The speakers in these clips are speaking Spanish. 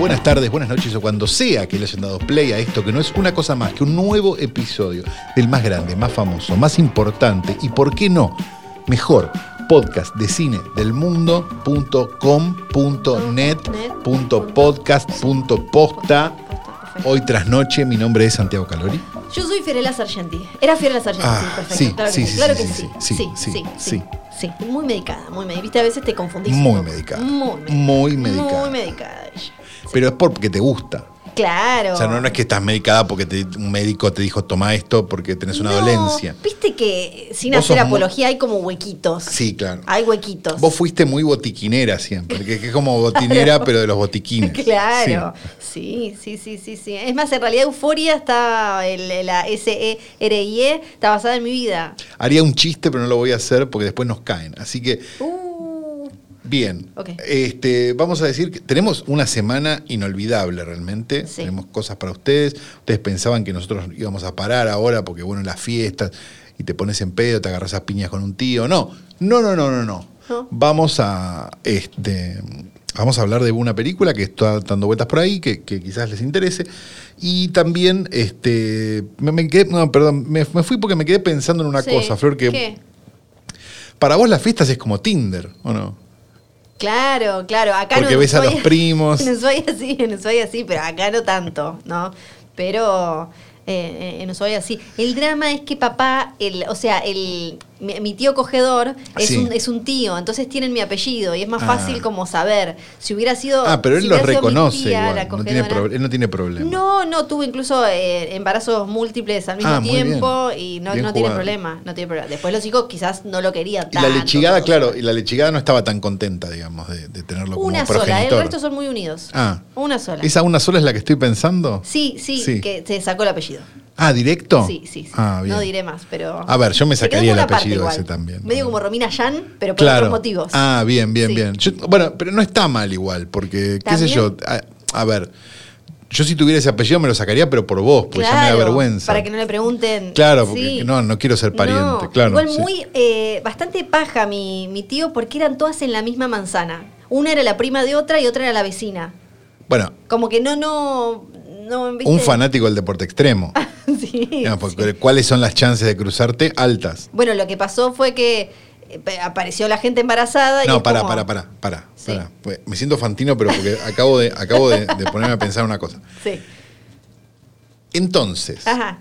Buenas tardes, buenas noches o cuando sea que le hayan dado play a esto, que no es una cosa más que un nuevo episodio del más grande, más famoso, más importante y, ¿por qué no? Mejor podcast de cine del mundo.com.net.podcast.posta. Hoy tras noche, mi nombre es Santiago Calori. Yo soy Fiorella Sargenti. Era Fiorella Sargenti, Ah, perfecto. sí, claro sí, que sí, sí. Claro sí, que sí, sí. sí, Sí, sí, sí, sí. sí. Sí, muy medicada, muy medicada. Viste, a veces te confundís. Muy medicada. Muy medicada. Muy medicada. Muy medicada ella. Pero es porque te gusta. Claro. O sea, no, no es que estás medicada porque te- un médico te dijo toma esto porque tenés una No, dolencia. Viste que sin hacer muy- apología hay como huequitos. Sí, claro. Hay huequitos. Vos fuiste muy botiquinera siempre, que es como botinera, pero de los botiquines. Claro, Sí. sí. sí, sí, sí, sí, Es más, en realidad Euforia está, el- la S-E-R-I-E, está basada en mi vida. Haría un chiste, pero no lo voy a hacer porque después nos caen. Así que, Uh, bien. Ok. Este, vamos a decir que tenemos una semana inolvidable realmente. Sí. Tenemos cosas para ustedes. Ustedes pensaban que nosotros íbamos a parar ahora porque, bueno, las fiestas y te pones en pedo, te agarras a piñas con un tío. No, no, no, no, no, no. ¿No? Vamos a. Este, Vamos a hablar de una película que está dando vueltas por ahí, que, que quizás les interese. Y también, este, me, me quedé, no, perdón, me, me fui porque me quedé pensando en una sí. cosa, Flor, que ¿Qué? para vos las fiestas es como Tinder, ¿o no? Claro, claro. Acá Porque no, ves a soy- los primos. No soy así, no soy así, pero acá no tanto, ¿no? Pero eh, eh, no soy así. El drama es que papá, el, o sea, el, mi, mi tío cogedor es, Sí. un, es un tío, entonces tienen mi apellido y es más Ah. fácil como saber. Si hubiera sido. Ah, pero él si reconoce tía, igual. No tiene pro- él no tiene problema. No, no, tuvo incluso eh, embarazos múltiples al mismo Ah, tiempo y no, no tiene problema, no tiene problema. Después los hijos quizás no lo querían Y la tanto, lechigada, claro, y la lechigada no estaba tan contenta, digamos, de, de tenerlo como Una sola, el progenitor. resto son muy unidos. Ah. Una sola. ¿Esa una sola es la que estoy pensando? Sí, sí, Sí. que se sacó el apellido. Ah, ¿directo? Sí, sí, sí. Ah. No diré más, pero. A ver, yo me sacaría el una apellido ese también. Medio como Romina Yan, pero por claro. otros motivos. Ah, bien, bien, Sí. bien. Yo- bueno, pero no está mal igual, porque, qué sé yo, a, a ver, yo si tuviera ese apellido me lo sacaría, pero por vos, porque ya me da Claro, vergüenza. Para que no le pregunten. Claro, porque Sí. no, no quiero ser pariente, No, claro. Igual sí. muy, eh, bastante paja mi, mi tío, porque eran todas en la misma manzana. Una era la prima de otra y otra era la vecina. Bueno, Como que no, no. No ¿viste? un fanático del deporte extremo. sí, Digamos, porque sí. ¿Cuáles son las chances de cruzarte? Altas. Bueno, lo que pasó fue que eh, apareció la gente embarazada. y No, es para, como- para, para, para, Sí. para. Me siento fantino, pero porque acabo de, acabo de, de ponerme a pensar una cosa. Sí. Entonces, Ajá.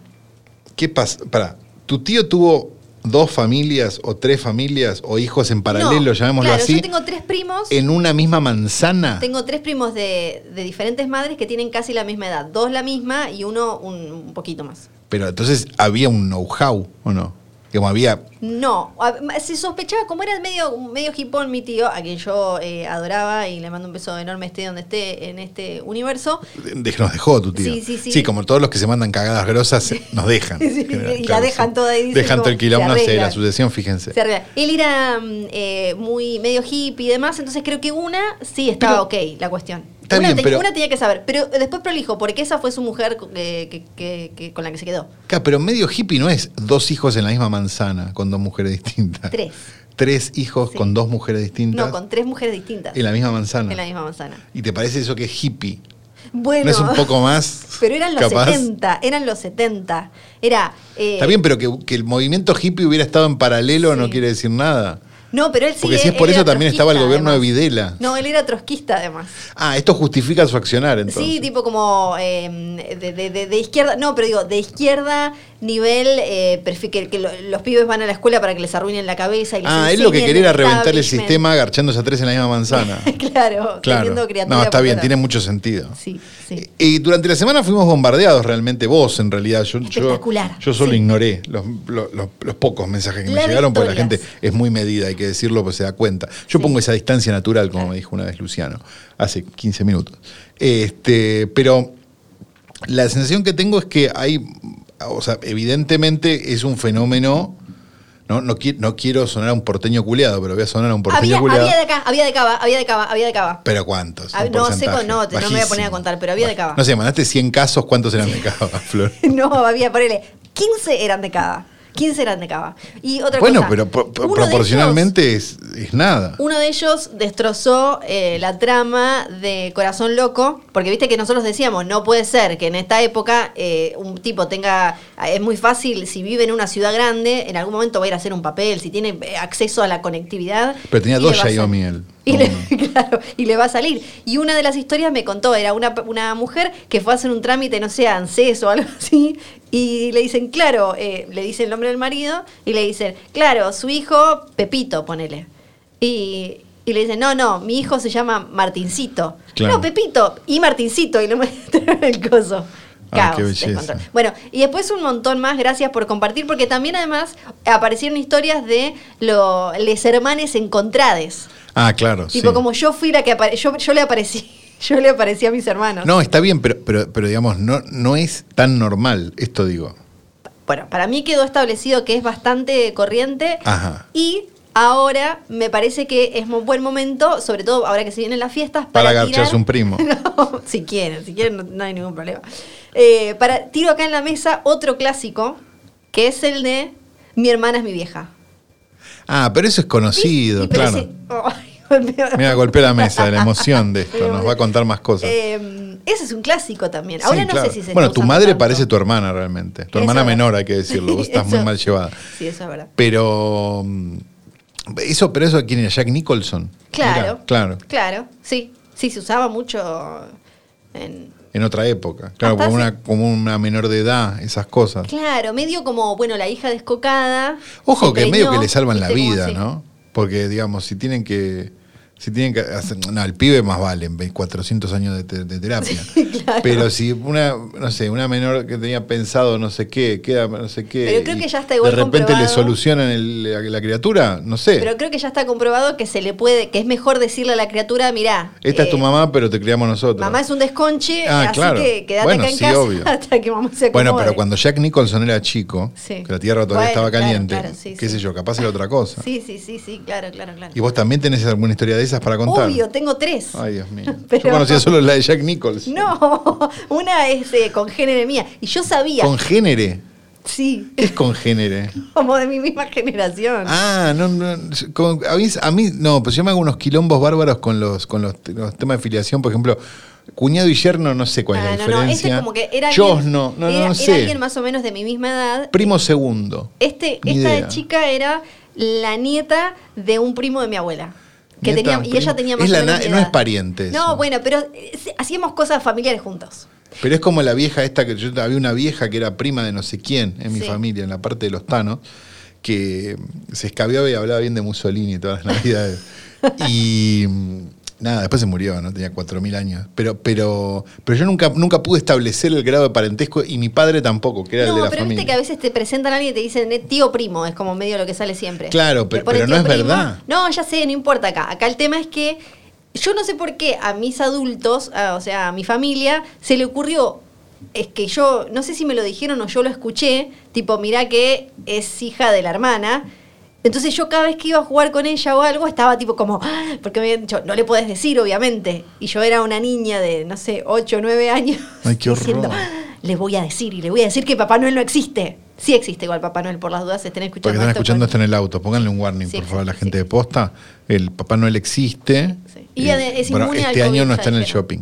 ¿qué pasa? Para, ¿tu tío tuvo dos familias o tres familias o hijos en paralelo, No, llamémoslo claro, así, Yo tengo tres primos. en una misma manzana? Tengo tres primos de, de diferentes madres que tienen casi la misma edad. Dos la misma y uno un, un poquito más. Pero entonces había un know-how, ¿o no? Como había. No, se sospechaba, como era medio, medio hipón mi tío, a quien yo eh, adoraba y le mando un beso enorme esté donde esté en este universo. de- Nos dejó tu tío. Sí, sí, sí. Sí, como todos los que se mandan cagadas grosas, nos dejan. Sí, y la dejan toda y dicen Dejan tranquila se una serie, la sucesión, fíjense. Se. Él era mm, eh, muy medio hippie y demás, entonces creo que una sí estaba ok la cuestión. Está una, bien, te- pero- una tenía que saber, pero después prolijo, porque esa fue su mujer que, que- que- con la que se quedó. Claro, pero medio hippie no es dos hijos en la misma manzana con dos mujeres distintas. Tres. Tres hijos Sí. con dos mujeres distintas No, con tres mujeres distintas. en la misma manzana. En la misma manzana. ¿Y te parece eso que es hippie? Bueno. ¿No es un poco más Pero eran los capaz? 70, eran los 70. Era. eh, Está bien, pero que, que el movimiento hippie hubiera estado en paralelo no quiere decir nada. No, pero él sí. Porque si es por eso también estaba el gobierno de. Videla. No, él era trotskista además. Ah, esto justifica su accionar entonces. Sí, tipo como eh, de, de- de- de izquierda, no, pero digo, de izquierda, nivel, eh, que, que lo- los pibes van a la escuela para que les arruinen la cabeza. Y les Ah, él lo que quería era reventar el sistema agarchándose a tres en la misma manzana. claro, Claro. No, está bien, tiene mucho sentido. Sí, sí. Y durante la semana fuimos bombardeados realmente, vos en realidad. Yo, yo, Espectacular, yo solo sí. ignoré los, los- los- los pocos mensajes que me llegaron, porque la gente es muy medida, hay que decirlo, pues se da cuenta. Yo Sí. pongo esa distancia natural, como me dijo una vez Luciano, hace 15 minutos. Este, pero la sensación que tengo es que hay, o sea, evidentemente es un fenómeno no, no, no quiero sonar a un porteño culeado, pero voy a sonar a un porteño Había, culeado. había de acá, había de cava, había de cava, había de cava. ¿Pero cuántos? Ah, no sé no, te- no me voy a poner a contar, pero había de cava. No sé, mandaste 100 casos, ¿cuántos eran de cava, Flor? No, había, ponele, 15 eran de cava. 15 eran de cava. Y otra Bueno, cosa. pero pro- proporcionalmente es, es nada. Uno de ellos destrozó eh, la trama de Corazón Loco, porque viste que nosotros decíamos, no puede ser que en esta época eh, un tipo tenga, es muy fácil, si vive en una ciudad grande, en algún momento va a ir a hacer un papel, si tiene eh, acceso a la conectividad. Pero tenía dos Xiaomi él. Y le, claro, y le va a salir. Y una de las historias me contó, era una, una mujer que fue a hacer un trámite, no sé, a ANSES o algo así, y le dicen, claro, eh, le dice el nombre del marido, y le dicen, claro, su hijo, Pepito, ponele. Y, y le dicen, no, no, mi hijo se llama Martincito. Claro. No, Pepito, y Martincito, y le muestran el coso. Ah, Caos, qué belleza. descontrol. Bueno, y después un montón más, gracias por compartir, porque también además aparecieron historias de los hermanes encontrades. Ah, claro. Tipo, sí. como yo fui la que yo, yo le aparecí. Yo le aparecí a mis hermanos. No, está bien, pero, pero, pero digamos, no, no es tan normal, esto digo. Bueno, para mí quedó establecido que es bastante corriente. Ajá. Y ahora me parece que es un buen momento, sobre todo ahora que se vienen las fiestas, Para para, agacharse tirar- un primo. No, si quieren, si quieren, no, no hay ningún problema. Eh, para tiro acá en la mesa otro clásico, que es el de Mi hermana es mi vieja. Ah, pero eso es conocido, y pero claro. ese- Mira, golpea la mesa de la emoción de esto. Nos va a contar más cosas. Eh, ese es un clásico también. Sí, Ahora no claro. sé si se Bueno, tu madre tanto. parece tu hermana realmente. Tu Eso hermana menor, hay que decirlo. Vos estás muy mal llevada. Sí, eso es verdad. Pero. mm, Eso, pero eso quién era, Jack Nicholson. Claro. Claro. Claro, sí. Sí, se usaba mucho en. En otra época. Claro, como una, como una menor de edad, esas cosas. Claro, medio como, bueno, la hija descocada. Ojo que medio preñó, que le salvan la vida. ¿no? Porque, digamos, si tienen que. Si tienen que hacer. No, el pibe más vale, 400 años de, te- de terapia. claro. Pero si una, no sé, una menor que tenía pensado no sé qué, queda no sé qué. Pero creo que ya está igual De repente le solucionan el- la, la criatura, no sé. Pero creo que ya está comprobado que se le puede, que es mejor decirle a la criatura, mirá. Esta es tu eh, mamá, pero te criamos nosotros. Mamá es un desconche, Ah, así claro. que quédate Bueno, acá en sí, casa obvio. hasta que mamá se acomode. Bueno, pero cuando Jack Nicholson era chico, Sí. que la tierra todavía Bueno, estaba caliente, claro, sí, qué sí. sé yo, capaz era otra cosa. Sí, sí, sí, sí, claro, claro, claro. ¿Y vos también tenés alguna historia de esas para contar? Obvio, tengo tres. Ay, Dios mío. Pero- Yo conocía solo la de Jack Nicholson. No, una es eh, congénere mía. Y yo sabía, Congénere. sí, ¿Qué es congénere? como de mi misma generación. Ah, no, no. con- a, mí, a mí, no, pues yo me hago unos quilombos bárbaros con los, con los, los temas de filiación, por ejemplo. Cuñado y yerno, no sé cuál Ah, es la no, no, diferencia. este como que era alguien, no, no, no, era, no era sé. alguien más o menos de mi misma edad. Primo segundo. Este, esta idea. chica era la nieta de un primo de mi abuela. Que Nieta, tenía, y ella tenía más Es la na- no es pariente No, eso. bueno, pero eh, hacíamos cosas familiares juntos. Pero es como la vieja esta que yo había una vieja que era prima de no sé quién en mi Sí. familia, en la parte de los Tanos, que se escabiaba y hablaba bien de Mussolini todas las navidades. y nada, después se murió, ¿no? Tenía 4.000 años. Pero, pero, pero yo nunca, nunca pude establecer el grado de parentesco y mi padre tampoco, que era el de No, la pero familia. viste que a veces te presentan a alguien y te dicen eh, tío primo, es como medio lo que sale siempre. Claro, pero- no es primo. verdad. No, ya sé, no importa acá. Acá el tema es que yo no sé por qué a mis adultos, a- o sea, a mi familia, se le ocurrió. Es que yo, no sé si me lo dijeron o yo lo escuché, tipo, mirá que es hija de la hermana. Entonces yo cada vez que iba a jugar con ella o algo, estaba tipo como, "Ah", porque me habían dicho, no le puedes decir, obviamente. Y yo era una niña de, no sé, 8 o 9 años. Ay, qué horror. diciendo, "Ah, le voy a decir y le voy a decir que Papá Noel no existe. Sí existe igual Papá Noel, por las dudas estén escuchando. Porque están esto, escuchando esto en el auto. Pónganle un warning, Sí, por favor, a la gente sí. de posta. El Papá Noel existe. Sí. Y es al este año no está en el shopping.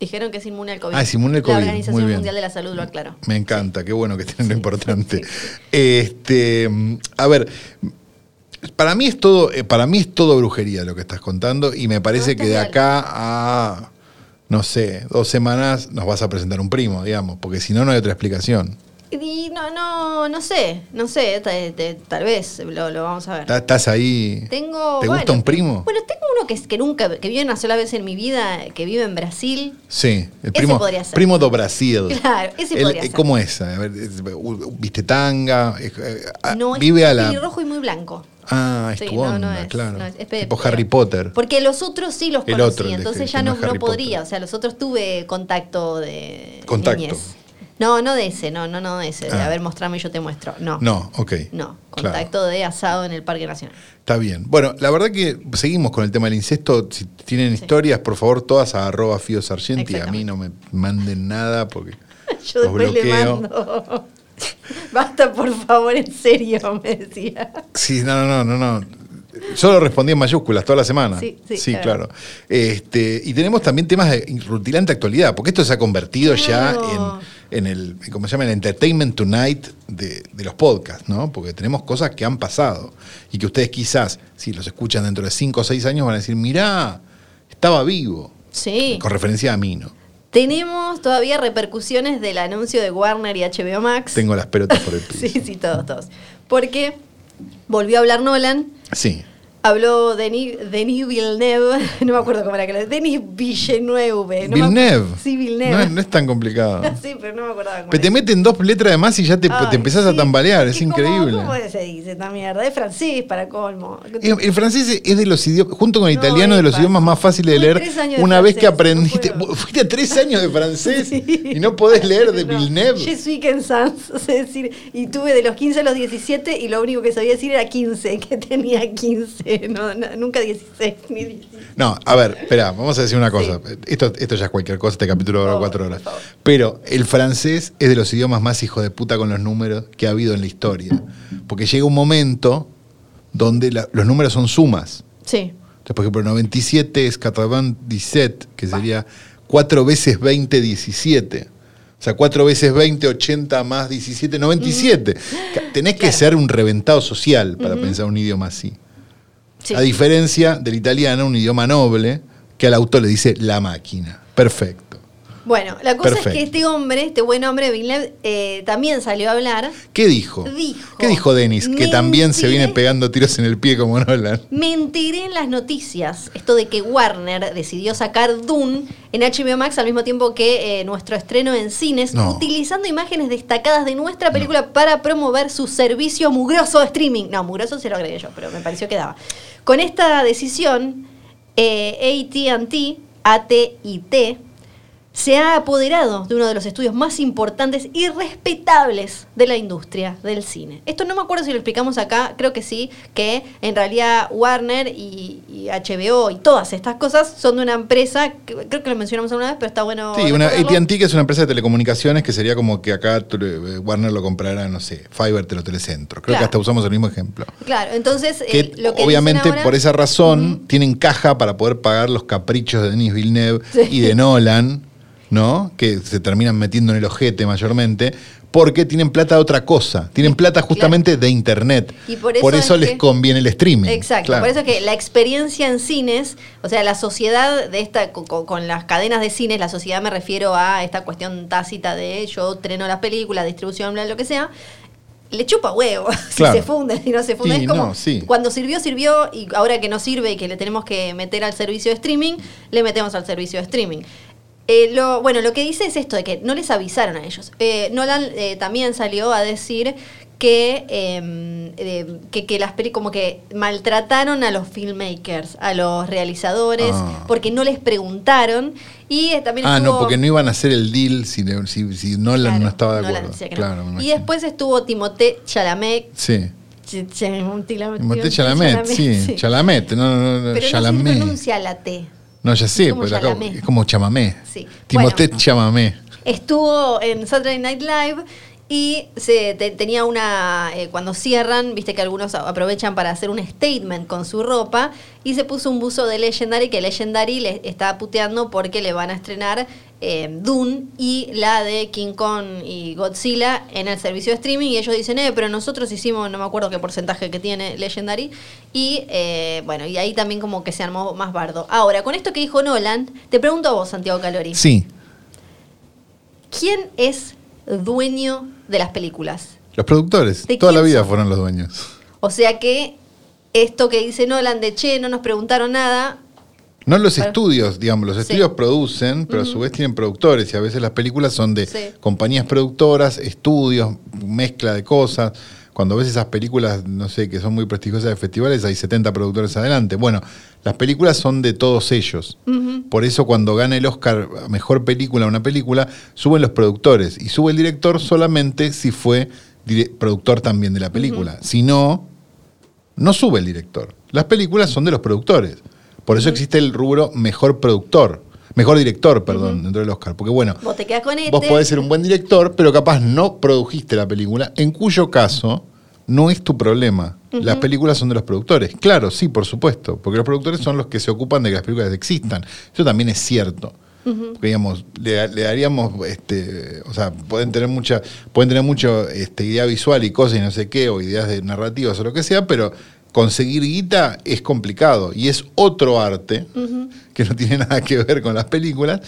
Dijeron que es inmune al COVID. Ah, es inmune al COVID, La Organización muy bien. Mundial de la Salud lo aclaró. Me encanta, qué bueno que tienen lo importante. Este, mm, a ver, para mí es todo, eh, para mí es todo brujería lo que estás contando y me parece No, que de acá a no sé, dos semanas nos vas a presentar un primo, digamos, porque si no no hay otra explicación. Y no, no, no sé, no sé, te- te- tal vez lo, lo vamos a ver. ¿Estás ahí? Tengo. ¿Te bueno, gusta un primo? Bueno, tengo uno que, es- que nunca, que vive una sola vez en mi vida, que vive en Brasil. Sí, el primo, podría ser. primo do Brasil. Claro, ese Él, podría eh, ser. ¿Cómo es? A ver, ¿Viste tanga? Eh, ah, No, es vive a la. pelirrojo y muy blanco. Ah, es Sí, tu no, onda, no es, claro. no es- es tipo Harry Potter. Porque los otros sí los El conocí, otro, el entonces ya no no, no podría. Potter. O sea, los otros tuve contacto de Contacto. niñez. No, no de ese, no, no, no de ese, de Ah. a ver, mostrame y yo te muestro. No. No, ok. No, Claro. contacto de asado en el Parque Nacional. Está bien. Bueno, la verdad que seguimos con el tema del incesto. Si tienen historias, por favor, todas a arroba Fío Sargenti. A mí no me manden nada porque Yo los después le bloqueo. mando. Basta, por favor, en serio, me decía. Sí, no, no, no, no. Solo respondí en mayúsculas toda la semana. Sí, sí, claro. claro. Este, y tenemos también temas de rutilante actualidad, porque esto se ha convertido Claro. ya en, en el, ¿cómo se llama? El entertainment tonight de, de los podcasts, ¿no? Porque tenemos cosas que han pasado y que ustedes quizás, si los escuchan dentro de 5 o 6 años, van a decir, mirá, estaba vivo. Sí. Con referencia a mí, ¿no? Tenemos todavía repercusiones del anuncio de Warner y HBO Max. Tengo las pelotas por el piso. Sí, sí, todos, todos. Porque volvió a hablar Nolan, Sí. Habló Denis, Denis Villeneuve, no me acuerdo cómo era que lo Denis Villeneuve. no me- Villeneuve. Sí, No, Villeneuve. es- no es tan complicado. sí, pero no me acordaba cómo Pero te meten dos letras de más y ya te, Ay, te empezás a tambalear, es como- increíble. ¿Cómo se dice esta mierda? Es francés para colmo. El, el francés es de los idiomas, junto con el No, italiano, de es los fácil. idiomas más fáciles de leer. de Una vez que francés, no aprendiste. Fuiste a tres años de francés Sí. y no podés leer de No, Villeneuve. Je suis sans, es decir, y tuve de los 15 a los 17 y lo único que sabía decir era 15, que tenía 15, no, no, nunca 16 ni 17. No, a ver, espera, vamos a decir una cosa. Esto, esto ya es cualquier cosa, este capítulo dura cuatro horas. Pero el francés es de los idiomas más hijo de puta con los números que ha habido en la historia. Porque llega un momento donde la- los números son sumas. Sí. Entonces, por ejemplo, 97 es 97, que sería 4 veces 20, 17. O sea, 4 veces 20, 80 más 17, 97. Ca- Tenés que Claro. ser un reventado social para pensar un idioma así. A diferencia del italiano, un idioma noble, que al autor le dice la máquina. Perfecto. Bueno, la cosa es que este hombre, este buen hombre, Villeneuve, eh, también salió a hablar. ¿Qué dijo? Dijo, ¿Qué dijo Denis? Que también se viene pegando tiros en el pie como Nolan. Me enteré en las noticias esto de que Warner decidió sacar Dune en HBO Max al mismo tiempo que eh, nuestro estreno en cines, No. utilizando imágenes destacadas de nuestra película para promover su servicio mugroso de streaming. No, mugroso se lo agregué yo, pero me pareció que daba. Con esta decisión, eh, ATT, AT&T, se ha apoderado de uno de los estudios más importantes y respetables de la industria del cine. Esto no me acuerdo si lo explicamos acá, creo que sí, que en realidad Warner y, y HBO y todas estas cosas son de una empresa, que creo que lo mencionamos alguna vez, pero está bueno. Sí, una. AT&T que es una empresa de telecomunicaciones que sería como que acá le- Warner lo comprara, no sé, Fiverr te lo telecentro. Creo que hasta usamos el mismo ejemplo. Claro, entonces Que eh, lo que obviamente ahora- por esa razón tienen caja para poder pagar los caprichos de Denis Villeneuve Sí. y de Nolan, ¿no? Que se terminan metiendo en el ojete mayormente, porque tienen plata de otra cosa. Tienen plata justamente de internet. Y por eso es les que- conviene el streaming. Exacto, Claro. por eso es que la experiencia en cines, o sea, la sociedad de esta, con, las cadenas de cines, la sociedad me refiero a esta cuestión tácita de yo treno las películas, distribución, bla, lo que sea, le chupa huevo si se funde, si no se funde. Sí, es como no, sí. cuando sirvió, sirvió, y ahora que no sirve y que le tenemos que meter al servicio de streaming, le metemos al servicio de streaming. Eh, lo, bueno, lo que dice es esto de que no les avisaron a ellos. Eh, Nolan eh, también salió a decir que, eh, que, que las como que maltrataron a los filmmakers, a los realizadores, Ah. porque no les preguntaron. Y eh, también Ah, no, porque no iban a hacer el deal si, si, si Nolan Claro, no estaba de Nolan acuerdo. no. Y después estuvo Timothée Chalamet. Sí. Ch- Ch- Timothée Chalamet, sí. Chalamet, no, no, no, Pero no se Chalamet. pronuncia la T. No, ya sé, como pero acá es como chamamé. Sí. Timothée Bueno. Chalamet. Estuvo en Saturday Night Live y se te- tenía una eh, cuando cierran, viste que algunos aprovechan para hacer un statement con su ropa y se puso un buzo de Legendary que Legendary le está puteando porque le van a estrenar eh, Dune y la de King Kong y Godzilla en el servicio de streaming y ellos dicen, eh, pero nosotros hicimos, no me acuerdo qué porcentaje que tiene Legendary y eh, bueno, y ahí también como que se armó más bardo. Ahora, con esto que dijo Nolan, te pregunto a vos, Santiago Calori. Sí. ¿Quién es dueño de las películas? Los productores, ¿De toda la vida son? fueron los dueños. O sea que esto que dice Nolan de che, no nos preguntaron nada. No los estudios, digamos, los Sí. estudios producen, pero a su vez tienen productores y a veces las películas son de Sí. compañías productoras, estudios, mezcla de cosas. Cuando ves esas películas, no sé, que son muy prestigiosas de festivales, hay 70 productores adelante. Bueno, las películas son de todos ellos. Por eso cuando gana el Oscar a mejor película una película, suben los productores y sube el director solamente si fue productor también de la película. Si no, no sube el director. Las películas son de los productores. Por eso existe el rubro mejor productor, mejor director, perdón, dentro del Oscar. Porque bueno, Vos te quedás con este. vos podés ser un buen director, pero capaz no produjiste la película, en cuyo caso no es tu problema. Las películas son de los productores. Claro, sí, por supuesto, porque los productores son los que se ocupan de que las películas existan. Eso también es cierto. Porque digamos, le, le daríamos, este, o sea, pueden tener mucha, pueden tener mucho este, idea visual y cosas y no sé qué, o ideas de narrativas o lo que sea, pero conseguir guita es complicado y es otro arte que no tiene nada que ver con las películas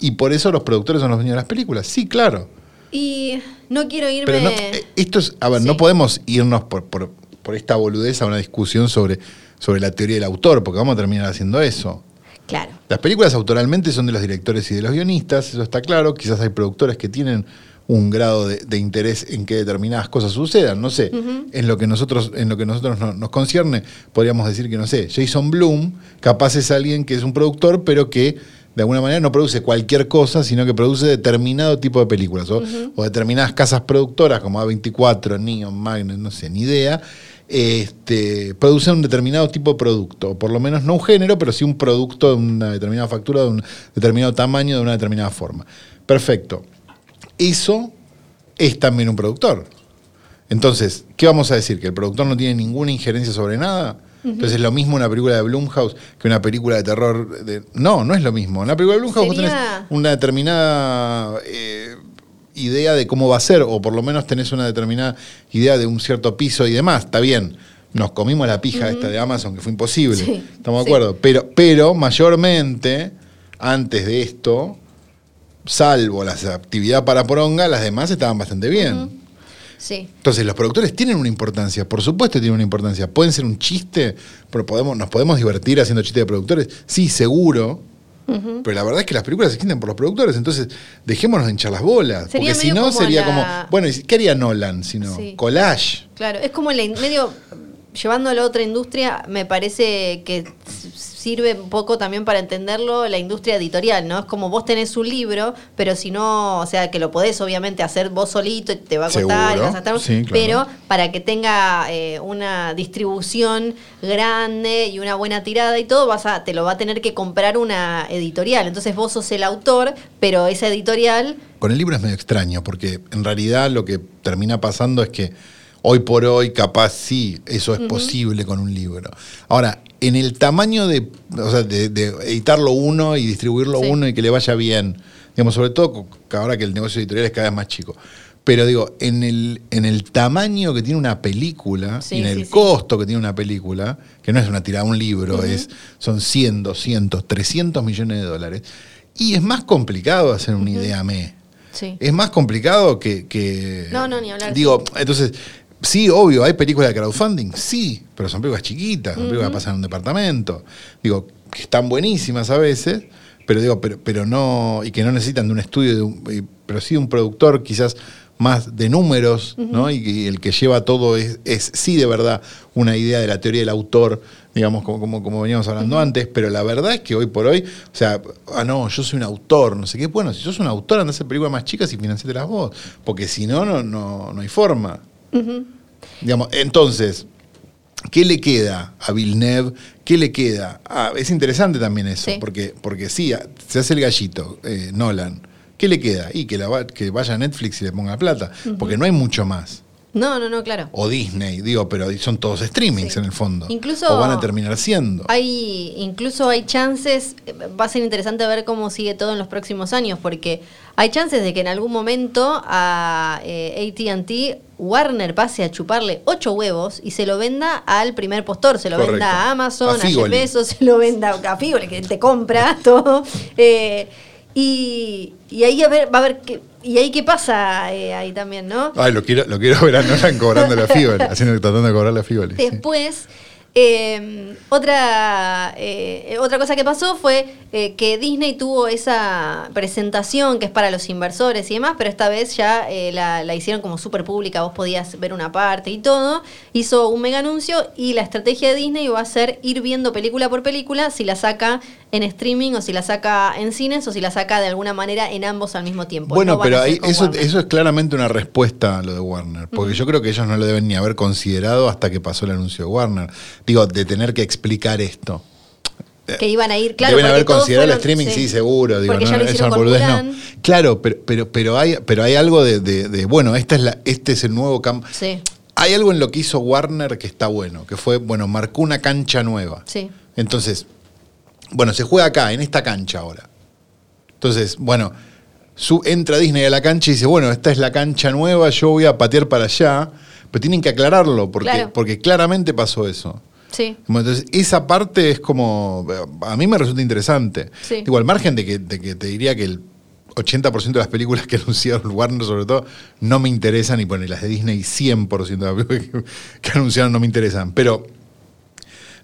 y por eso los productores son los dueños de las películas. Sí, claro. Y no quiero irme. Pero no, eh, esto es, a ver, Sí. no podemos irnos por, por, por esta boludez a una discusión sobre, sobre la teoría del autor, porque vamos a terminar haciendo eso. Claro. Las películas autoralmente son de los directores y de los guionistas, eso está claro. Quizás hay productores que tienen un grado de, de interés en que determinadas cosas sucedan. No sé, en lo que nosotros, en lo que nosotros no- nos concierne, podríamos decir que, no sé, Jason Bloom capaz es alguien que es un productor, pero que de alguna manera no produce cualquier cosa, sino que produce determinado tipo de películas. O, o determinadas casas productoras como A24, Neon, Magnet, no sé, ni idea. Este, producen un determinado tipo de producto, por lo menos no un género, pero sí un producto de una determinada factura, de un determinado tamaño, de una determinada forma. Perfecto. Eso es también un productor. Entonces, ¿qué vamos a decir? ¿Que el productor no tiene ninguna injerencia sobre nada? Entonces es lo mismo una película de Blumhouse que una película de terror. De... No, no es lo mismo. En una película de Blumhouse vos tenés una determinada eh, idea de cómo va a ser, o por lo menos tenés una determinada idea de un cierto piso y demás. Está bien. Nos comimos la pija esta de Amazon, que fue imposible. Sí, Estamos de sí. acuerdo. Pero, pero mayormente, antes de esto, salvo las actividades para poronga, las demás estaban bastante bien. Sí. Entonces, los productores tienen una importancia, por supuesto tienen una importancia. Pueden ser un chiste, pero podemos, nos podemos divertir haciendo chistes de productores. Sí, seguro. Pero la verdad es que las películas existen por los productores, entonces dejémonos de hinchar las bolas. Sería porque si no, sería la- como. Bueno, ¿y ¿qué haría Nolan si no? Sí. Collage. Claro, es como la in- medio llevándolo a otra industria, me parece que sirve un poco también para entenderlo la industria editorial, ¿no? Es como vos tenés un libro, pero si no, o sea, que lo podés obviamente hacer vos solito, te va a costar, vas a estar, sí, claro. pero para que tenga eh, una distribución grande y una buena tirada y todo, vas a, te lo va a tener que comprar una editorial. Entonces vos sos el autor, pero esa editorial Con el libro es medio extraño, porque en realidad lo que termina pasando es que hoy por hoy, capaz sí, eso es posible con un libro. Ahora, en el tamaño de, o sea, de, de editarlo uno y distribuirlo Sí. uno y que le vaya bien, digamos, sobre todo ahora que el negocio editorial es cada vez más chico. Pero digo, en el, en el tamaño que tiene una película Sí, y en el sí. costo que tiene una película, que no es una tirada, un libro, es, son 100, 200, 300 millones de dólares, y es más complicado hacer una idea me. Sí. Es más complicado que, que- No, no, ni hablar. Digo, entonces, sí, obvio, hay películas de crowdfunding, sí, pero son películas chiquitas, son películas que pasan en un departamento. Digo, que están buenísimas a veces, pero digo, pero, pero no, y que no necesitan de un estudio, de un- y- pero sí de un productor quizás más de números, ¿no? Y, que el que lleva todo es, es sí de verdad una idea de la teoría del autor, digamos, como, como, como veníamos hablando antes, pero la verdad es que hoy por hoy, o sea, ah, no, yo soy un autor, no sé qué, bueno, si sos un autor, andá a hacer películas más chicas y financiate vos, porque si no, no, no, no hay forma. Digamos, entonces, ¿qué le queda a Villeneuve? ¿Qué le queda? Ah, es interesante también eso, Sí. porque, porque sí, a- se hace el gallito, eh, Nolan. ¿Qué le queda? Y que, la va- que vaya a Netflix y le ponga plata, porque no hay mucho más. No, no, no, claro. O Disney, digo, pero son todos streamings Sí. en el fondo. Incluso- o van a terminar siendo. Hay, incluso hay chances, va a ser interesante ver cómo sigue todo en los próximos años, porque hay chances de que en algún momento a eh, ATT Warner pase a chuparle ocho huevos y se lo venda al primer postor, se lo Correcto. venda a Amazon, A a, Jeff se lo venda a Figoli, que te compra todo. Eh, y, y ahí a ver, va a ver qué, y ahí qué pasa eh, ahí también, ¿no? Ay, lo quiero, lo quiero ver a Nolan cobrando la Figoli, haciendo, tratando de cobrar la Figoli. sí. Eh, otra, eh, otra cosa que pasó fue eh, que Disney tuvo esa presentación que es para los inversores y demás, pero esta vez ya eh, la, la hicieron como súper pública, vos podías ver una parte y todo. Hizo un mega anuncio y la estrategia de Disney va a ser ir viendo película por película si la saca en streaming o si la saca en cines o si la saca de alguna manera en ambos al mismo tiempo. Bueno, No pero ahí, eso, Warner. eso es claramente una respuesta a lo de Warner, porque yo creo que ellos no lo deben ni haber considerado hasta que pasó el anuncio de Warner. Digo, de tener que explicar esto. que iban a ir, claro. Deben haber considerado el fueron- streaming, sí, seguro. Digo, no, ya lo eso con no. Claro, pero, pero, pero, hay, pero hay algo de, de- de, bueno, esta es la, este es el nuevo campo. Sí, Hay algo en lo que hizo Warner que está bueno, que fue, bueno, marcó una cancha nueva. sí. Entonces, bueno, se juega acá, en esta cancha ahora. Entonces, bueno, su, entra Disney a la cancha y dice, bueno, esta es la cancha nueva, yo voy a patear para allá, pero tienen que aclararlo, porque, Claro. porque claramente pasó eso. Sí. Entonces, esa parte es como, a mí me resulta interesante. Sí. Digo, al margen de que, de que te diría que el 80% de las películas que anunciaron Warner, sobre todo, no me interesan, y bueno, y las de Disney, 100% de las películas que, que anunciaron no me interesan. Pero,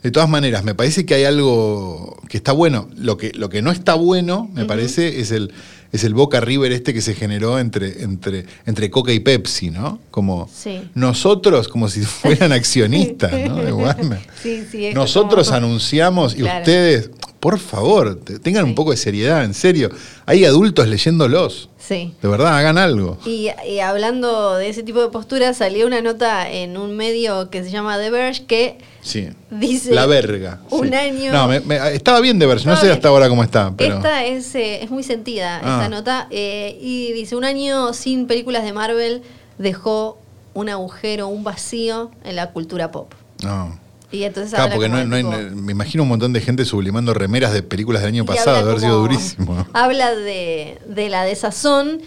de todas maneras, me parece que hay algo que está bueno. Lo que, lo que no está bueno, me parece, es el, es el Boca River este que se generó entre, entre, entre Coca y Pepsi, ¿no? Como Sí. nosotros, como si fueran accionistas, ¿no? De Warner. Sí, sí, es Nosotros como- anunciamos y Claro. ustedes, por favor, te- tengan un poco de seriedad, en serio. Hay adultos leyéndolos. Sí. De verdad, hagan algo. Y, y hablando de ese tipo de posturas, salió una nota en un medio que se llama The Verge que Sí. dice La verga. un sí. año. No, me- me- estaba bien de ver, no sé hasta ahora cómo está, pero. Esta es, eh, es muy sentida, Ah. esta nota. eh, y dice, un año sin películas de Marvel dejó un agujero, un vacío en la cultura pop. No. Y entonces Claro, porque no, de no hay- tipo- me imagino un montón de gente sublimando remeras de películas del año y pasado, haber sido durísimo. Habla de, de la desazón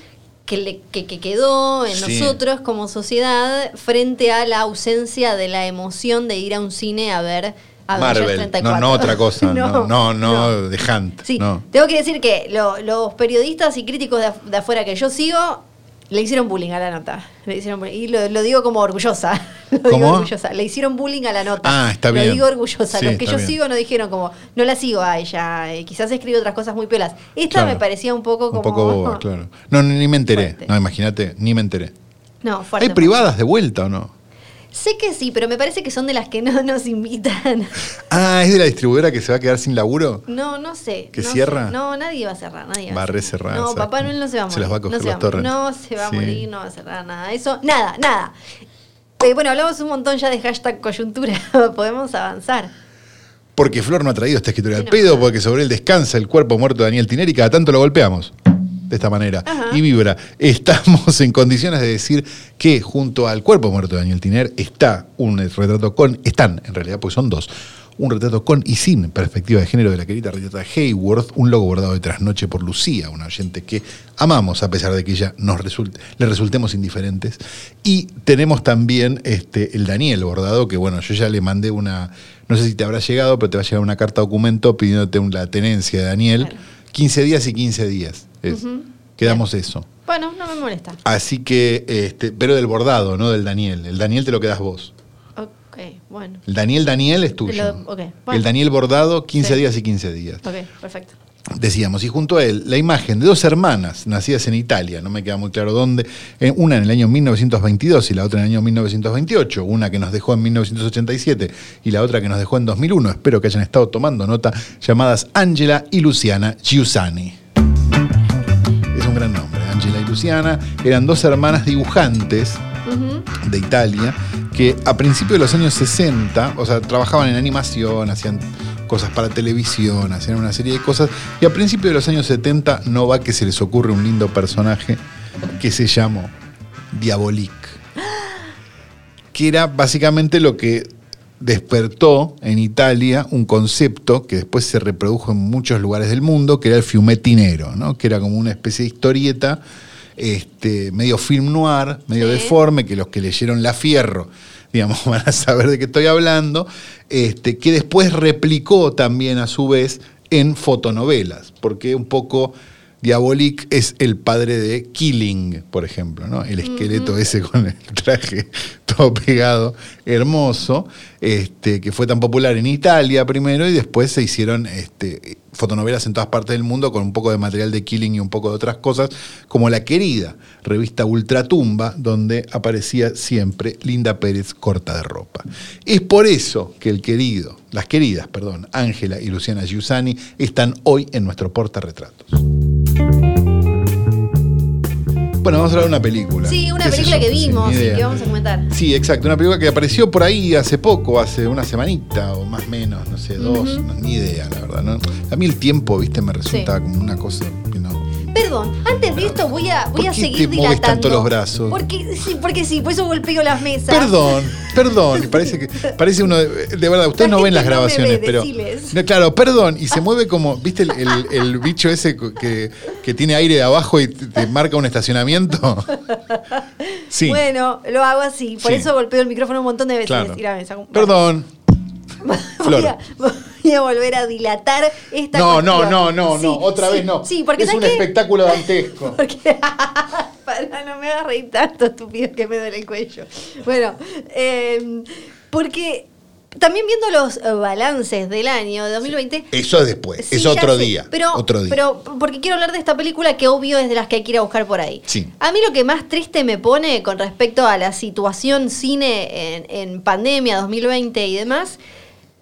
que, le, que, que quedó en Sí. nosotros como sociedad frente a la ausencia de la emoción de ir a un cine a ver Marvel, 34. no, no otra cosa, no, no, no, no. de Hunt. Sí, tengo que decir que lo- los periodistas y críticos de, af- de afuera que yo sigo le hicieron bullying a la nota. Le hicieron bullying. y lo, lo digo como orgullosa. Lo digo ¿Cómo? orgullosa. Le hicieron bullying a la nota. Ah, está Lo bien. digo orgullosa. Sí, los que yo bien. sigo no dijeron como, no la sigo a ella. eh, quizás escribe otras cosas muy pelas. Esta Claro. me parecía un poco como. Un poco boba, claro. No, ni me enteré. Fuerte. No, imagínate, ni me enteré. No, fuerte. ¿Hay privadas de vuelta o no? Sé que sí, pero me parece que son de las que no nos invitan. Ah, ¿es de la distribuidora que se va a quedar sin laburo? No, no sé. ¿Que no cierra? sé. No, nadie va a cerrar. Nadie Va a cerrar. recerrar, No, ¿sabes? Papá Noel no se va a morir. Se las va a coger no los va torrents. No se va a Sí. morir, no va a cerrar nada. Eso, nada, nada. Eh, bueno, hablamos un montón ya de hashtag coyuntura. Podemos avanzar. Porque Flor no ha traído esta escritura al no. pedo, porque sobre él descansa el cuerpo muerto de Daniel Tiner y cada tanto lo golpeamos. De esta manera. Ajá. Y vibra. Estamos en condiciones de decir que junto al cuerpo muerto de Daniel Tiner está un retrato con. Están, en realidad, porque son dos. Un retrato con y sin perspectiva de género de la querida Rita Hayworth, un logo bordado de trasnoche por Lucía, una oyente que amamos a pesar de que ella nos resulte, le resultemos indiferentes. Y tenemos también este, el Daniel bordado, que bueno, yo ya le mandé una, no sé si te habrá llegado, pero te va a llegar una carta documento pidiéndote la tenencia de Daniel. Claro. 15 días y 15 días. Es. Quedamos eso. Bueno, no me molesta. Así que, este, pero del bordado, no del Daniel. El Daniel te lo quedas vos. Ok, bueno. El Daniel Daniel es tuyo. Lo- ok, bueno. El Daniel bordado, 15 Sí. días y 15 días. Ok, perfecto. Decíamos, y junto a él, la imagen de dos hermanas nacidas en Italia, no me queda muy claro dónde, eh, una en el año 1922 y la otra en el año 1928, una que nos dejó en 1987 y la otra que nos dejó en 2001, espero que hayan estado tomando nota, llamadas Angela y Luciana Giussani. Un gran nombre, Angela y Luciana, eran dos hermanas dibujantes de Italia, que a principios de los años 60, o sea, trabajaban en animación, hacían cosas para televisión, hacían una serie de cosas, y a principios de los años 70 no va que se les ocurre un lindo personaje que se llamó Diabolique, que era básicamente lo que despertó en Italia un concepto que después se reprodujo en muchos lugares del mundo, que era el fiumetinero, ¿no? que era como una especie de historieta este, medio film noir, medio Sí. deforme, que los que leyeron La Fierro, digamos, van a saber de qué estoy hablando, este, que después replicó también a su vez en fotonovelas, porque un poco Diabolik es el padre de Killing, por ejemplo, ¿no? El esqueleto ese con el traje pegado, hermoso, este, que fue tan popular en Italia primero y después se hicieron este, fotonovelas en todas partes del mundo con un poco de material de Killing y un poco de otras cosas, como La Querida, revista Ultratumba, donde aparecía siempre Linda Pérez corta de ropa. Es por eso que el querido, las queridas, perdón, Ángela y Luciana Giussani están hoy en nuestro portarretratos. Bueno, vamos a hablar de una película. Sí, una ¿Qué sé película que vimos y que vamos a comentar. Sí, exacto. Una película que apareció por ahí hace poco, hace una semanita o más menos, no sé, dos, no, ni idea, la verdad. ¿no? A mí el tiempo, viste, me resulta Sí. como una cosa. Perdón, antes de esto voy a, voy ¿Por a qué seguir te dilatando. tanto los brazos? Porque sí, porque sí, por eso golpeo las mesas. Perdón, perdón. Parece que parece uno de, de verdad. Ustedes no ven las no grabaciones, ve, pero no, claro, perdón. Y se mueve como, viste el, el- el bicho ese que, que tiene aire de abajo y te, te marca un estacionamiento. Sí, Bueno, lo hago así. Por Sí. eso golpeo el micrófono un montón de veces. claro. Y la mesa. Perdón. Flor. Voy a volver a dilatar esta No, no, cuestión. no, no, Sí, no, otra sí, vez no. Sí, porque es un espectáculo dantesco. Porque, para, no me hagas reír tanto, estúpido, que me duele el cuello. Bueno, eh, porque también viendo los eh, balances del año de 2020... Eso es después, Sí, es otro día. Pero, otro día. pero porque quiero hablar de esta película que obvio es de las que hay que ir a buscar por ahí. Sí. A mí lo que más triste me pone con respecto a la situación cine en, en pandemia 2020 y demás,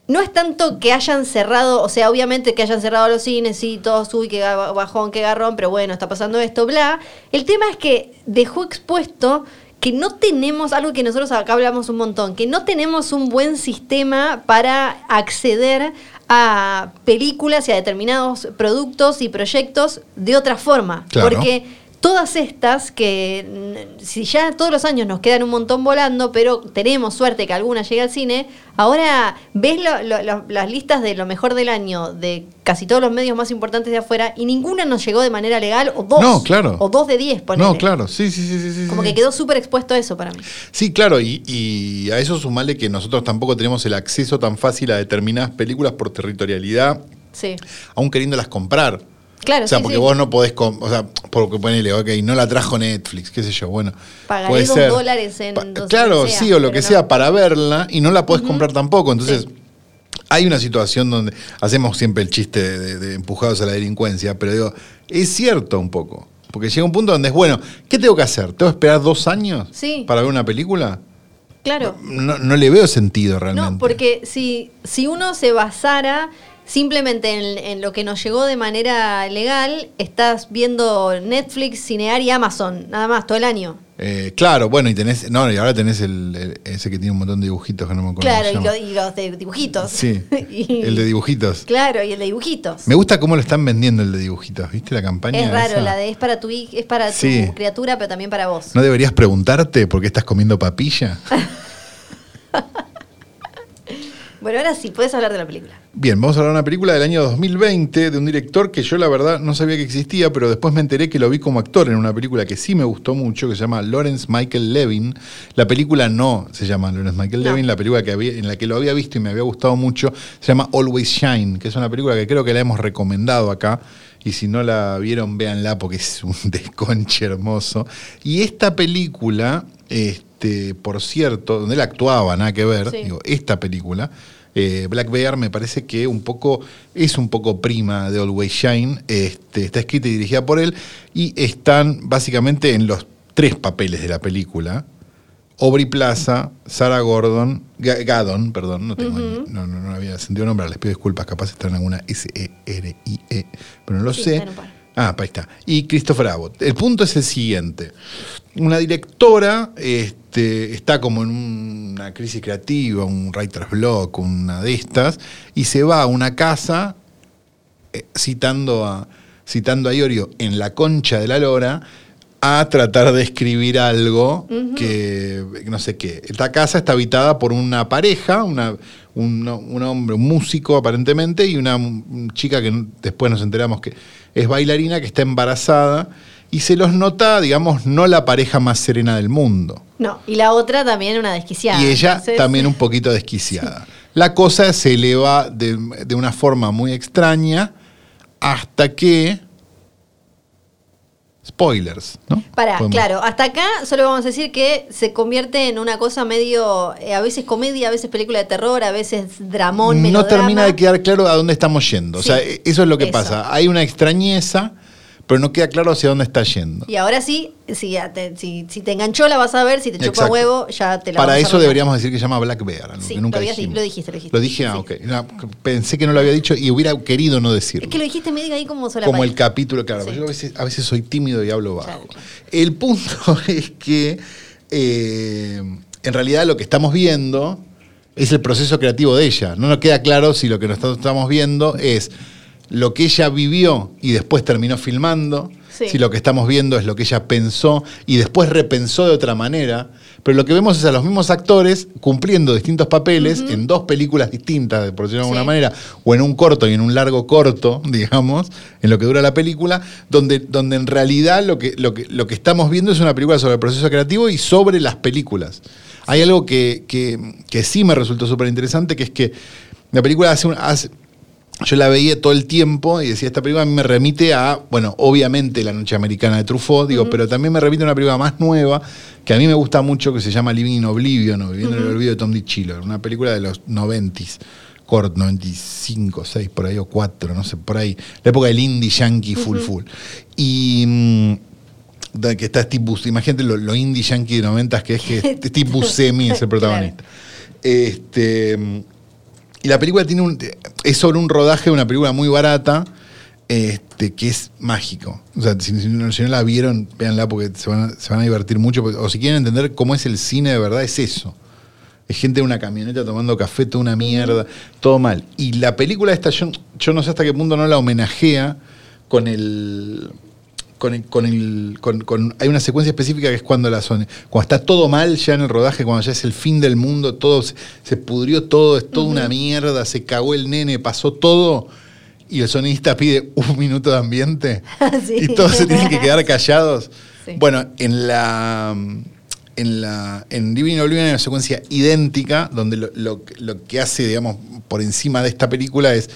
no es tanto que hayan cerrado, o sea, obviamente que hayan cerrado los cines, sí, todos, uy, qué bajón, qué garrón, pero bueno, está pasando esto, bla. El tema es que dejó expuesto que no tenemos, algo que nosotros acá hablamos un montón, que no tenemos un buen sistema para acceder a películas y a determinados productos y proyectos de otra forma. Claro. Porque todas estas que si ya todos los años nos quedan un montón volando, pero tenemos suerte que alguna llegue al cine, ahora ves lo- lo- lo- las listas de lo mejor del año de casi todos los medios más importantes de afuera y ninguna nos llegó de manera legal o dos. No, claro. O dos de diez, ponele. No, claro, sí, sí, sí, sí. Como sí. que quedó súper expuesto a eso para mí. Sí, claro, y, y a eso sumarle que nosotros tampoco tenemos el acceso tan fácil a determinadas películas por territorialidad, Sí. aún queriéndolas comprar. Claro, o sea, sí, porque sí. vos no podés, o sea, porque ponele, ok, no la trajo Netflix, qué sé yo, bueno. Pagaré puede dos ser. dólares en Pa- dos- Claro, sea, sí, o lo que no. sea, para verla y no la podés comprar tampoco. Entonces, Sí. hay una situación donde hacemos siempre el chiste de, de- de empujados a la delincuencia, pero digo, es cierto un poco. Porque llega un punto donde es, bueno, ¿qué tengo que hacer? ¿Tengo que esperar dos años Sí. para ver una película? Claro. No, no le veo sentido realmente. No, porque si, si uno se basara simplemente en, en lo que nos llegó de manera legal, estás viendo Netflix, Cinear y Amazon, nada más, todo el año. Eh, claro, bueno, y tenés. No, y ahora tenés el, el- ese que tiene un montón de dibujitos que no me acuerdo. Claro, y, cómo lo- se llama. y los de dibujitos. Sí, Y- el de dibujitos. Claro, y el de dibujitos. Me gusta cómo lo están vendiendo el de dibujitos, ¿viste la campaña? Es raro, esa? la de es para tu es para tu criatura, pero también para vos. ¿No deberías preguntarte por qué estás comiendo papilla? Bueno, ahora sí, puedes hablar de la película. Bien, vamos a hablar de una película del año 2020 de un director que yo la verdad no sabía que existía, pero después me enteré que lo vi como actor en una película que sí me gustó mucho, que se llama Lawrence Michael Levin. La película no se llama Lawrence Michael No. Levin, la película que había, en la que lo había visto y me había gustado mucho se llama Always Shine, que es una película que creo que la hemos recomendado acá. Y si no la vieron, véanla porque es un desconche hermoso. Y esta película, este, por cierto, donde él actuaba, nada que ver, Sí. digo, esta película, eh, Black Bear me parece que un poco es un poco prima de Always Shine. Este, está escrita y dirigida por él y están básicamente en los tres papeles de la película. Aubrey Plaza, Sarah Gordon, Ga- Gaddon, perdón, no tengo ni- no, no, no había sentido nombrar, les pido disculpas, capaz está en alguna S-E-R-I-E, pero no lo Sí, sé. Ah, ahí está. Y Christopher Abbott. El punto es el siguiente. Una directora este, está como en una crisis creativa, un writer's block, una de estas, y se va a una casa eh, citando a, citando a Iorio en la concha de la lora a tratar de escribir algo que no sé qué. Esta casa está habitada por una pareja, una, un, un hombre, un músico aparentemente, y una chica que después nos enteramos que es bailarina, que está embarazada, y se los nota, digamos, no la pareja más serena del mundo. No, y la otra también una desquiciada. Y ella Entonces- también un poquito desquiciada. La cosa se eleva de, de una forma muy extraña hasta que spoilers, ¿no? Para, Podemos- claro, hasta acá solo vamos a decir que se convierte en una cosa medio, eh, a veces comedia, a veces película de terror, a veces dramón, no melodrama. termina de quedar claro a dónde estamos yendo. Sí, o sea, e- eso es lo que eso. pasa. Hay una extrañeza, pero no queda claro hacia dónde está yendo. Y ahora sí, si, ya te, si, si te enganchó la vas a ver, si te chupa huevo, ya te la Para eso deberíamos decir que se llama Black Bear, algo Sí, que nunca lo dijiste, lo dijiste. Lo dije, ah, Sí. ok. No, pensé que no lo había dicho y hubiera querido no decirlo. Es que lo dijiste medio ahí como sola como el capítulo, claro. Yo a veces, a veces soy tímido y hablo bajo. Claro, claro. El punto es que eh, en realidad lo que estamos viendo es el proceso creativo de ella. No nos queda claro si lo que nosotros estamos viendo es lo que ella vivió y después terminó filmando, Sí. si lo que estamos viendo es lo que ella pensó y después repensó de otra manera. Pero lo que vemos es a los mismos actores cumpliendo distintos papeles en dos películas distintas, por decirlo de alguna Sí. manera, o en un corto y en un largo corto, digamos, en lo que dura la película, donde, donde en realidad lo que, lo, que, lo que estamos viendo es una película sobre el proceso creativo y sobre las películas. Hay algo que, que- que sí me resultó súper interesante, que es que la película hace, un- hace- yo la veía todo el tiempo y decía, esta película a mí me remite a, bueno, obviamente La Noche Americana de Truffaut, digo, pero también me remite a una película más nueva que a mí me gusta mucho, que se llama Living in Oblivion, o Viviendo en el Olvido de Tom DiCillo, una película de los 90s, corto, 95, 6, por ahí, o 4, no sé, por ahí, la época del indie yankee full full. Y... mm, que está Steve Buscemi, imagínate lo, lo indie yankee de 90 que es que Steve Buscemi es el protagonista. Este, y la película tiene un, es sobre un rodaje de una película muy barata, este, que es mágico. O sea, si, no, la vieron, véanla porque se van, a, divertir mucho. o si quieren entender cómo es el cine de verdad, es eso. Es gente en una camioneta tomando café, toda una mierda, todo mal. Y la película esta, yo, yo no sé hasta qué punto no la homenajea con el. Con el, con el- con- con- hay una secuencia específica que es cuando la son, cuando está todo mal ya en el rodaje, cuando ya es el fin del mundo, todo se, se pudrió todo, es toda una mierda, se cagó el nene, pasó todo, y el sonidista pide un minuto de ambiente Sí. y todos se tienen que quedar callados. Sí. Bueno, en la en la en Living Oblivion hay una secuencia idéntica donde lo, lo- lo que hace, digamos, por encima de esta película es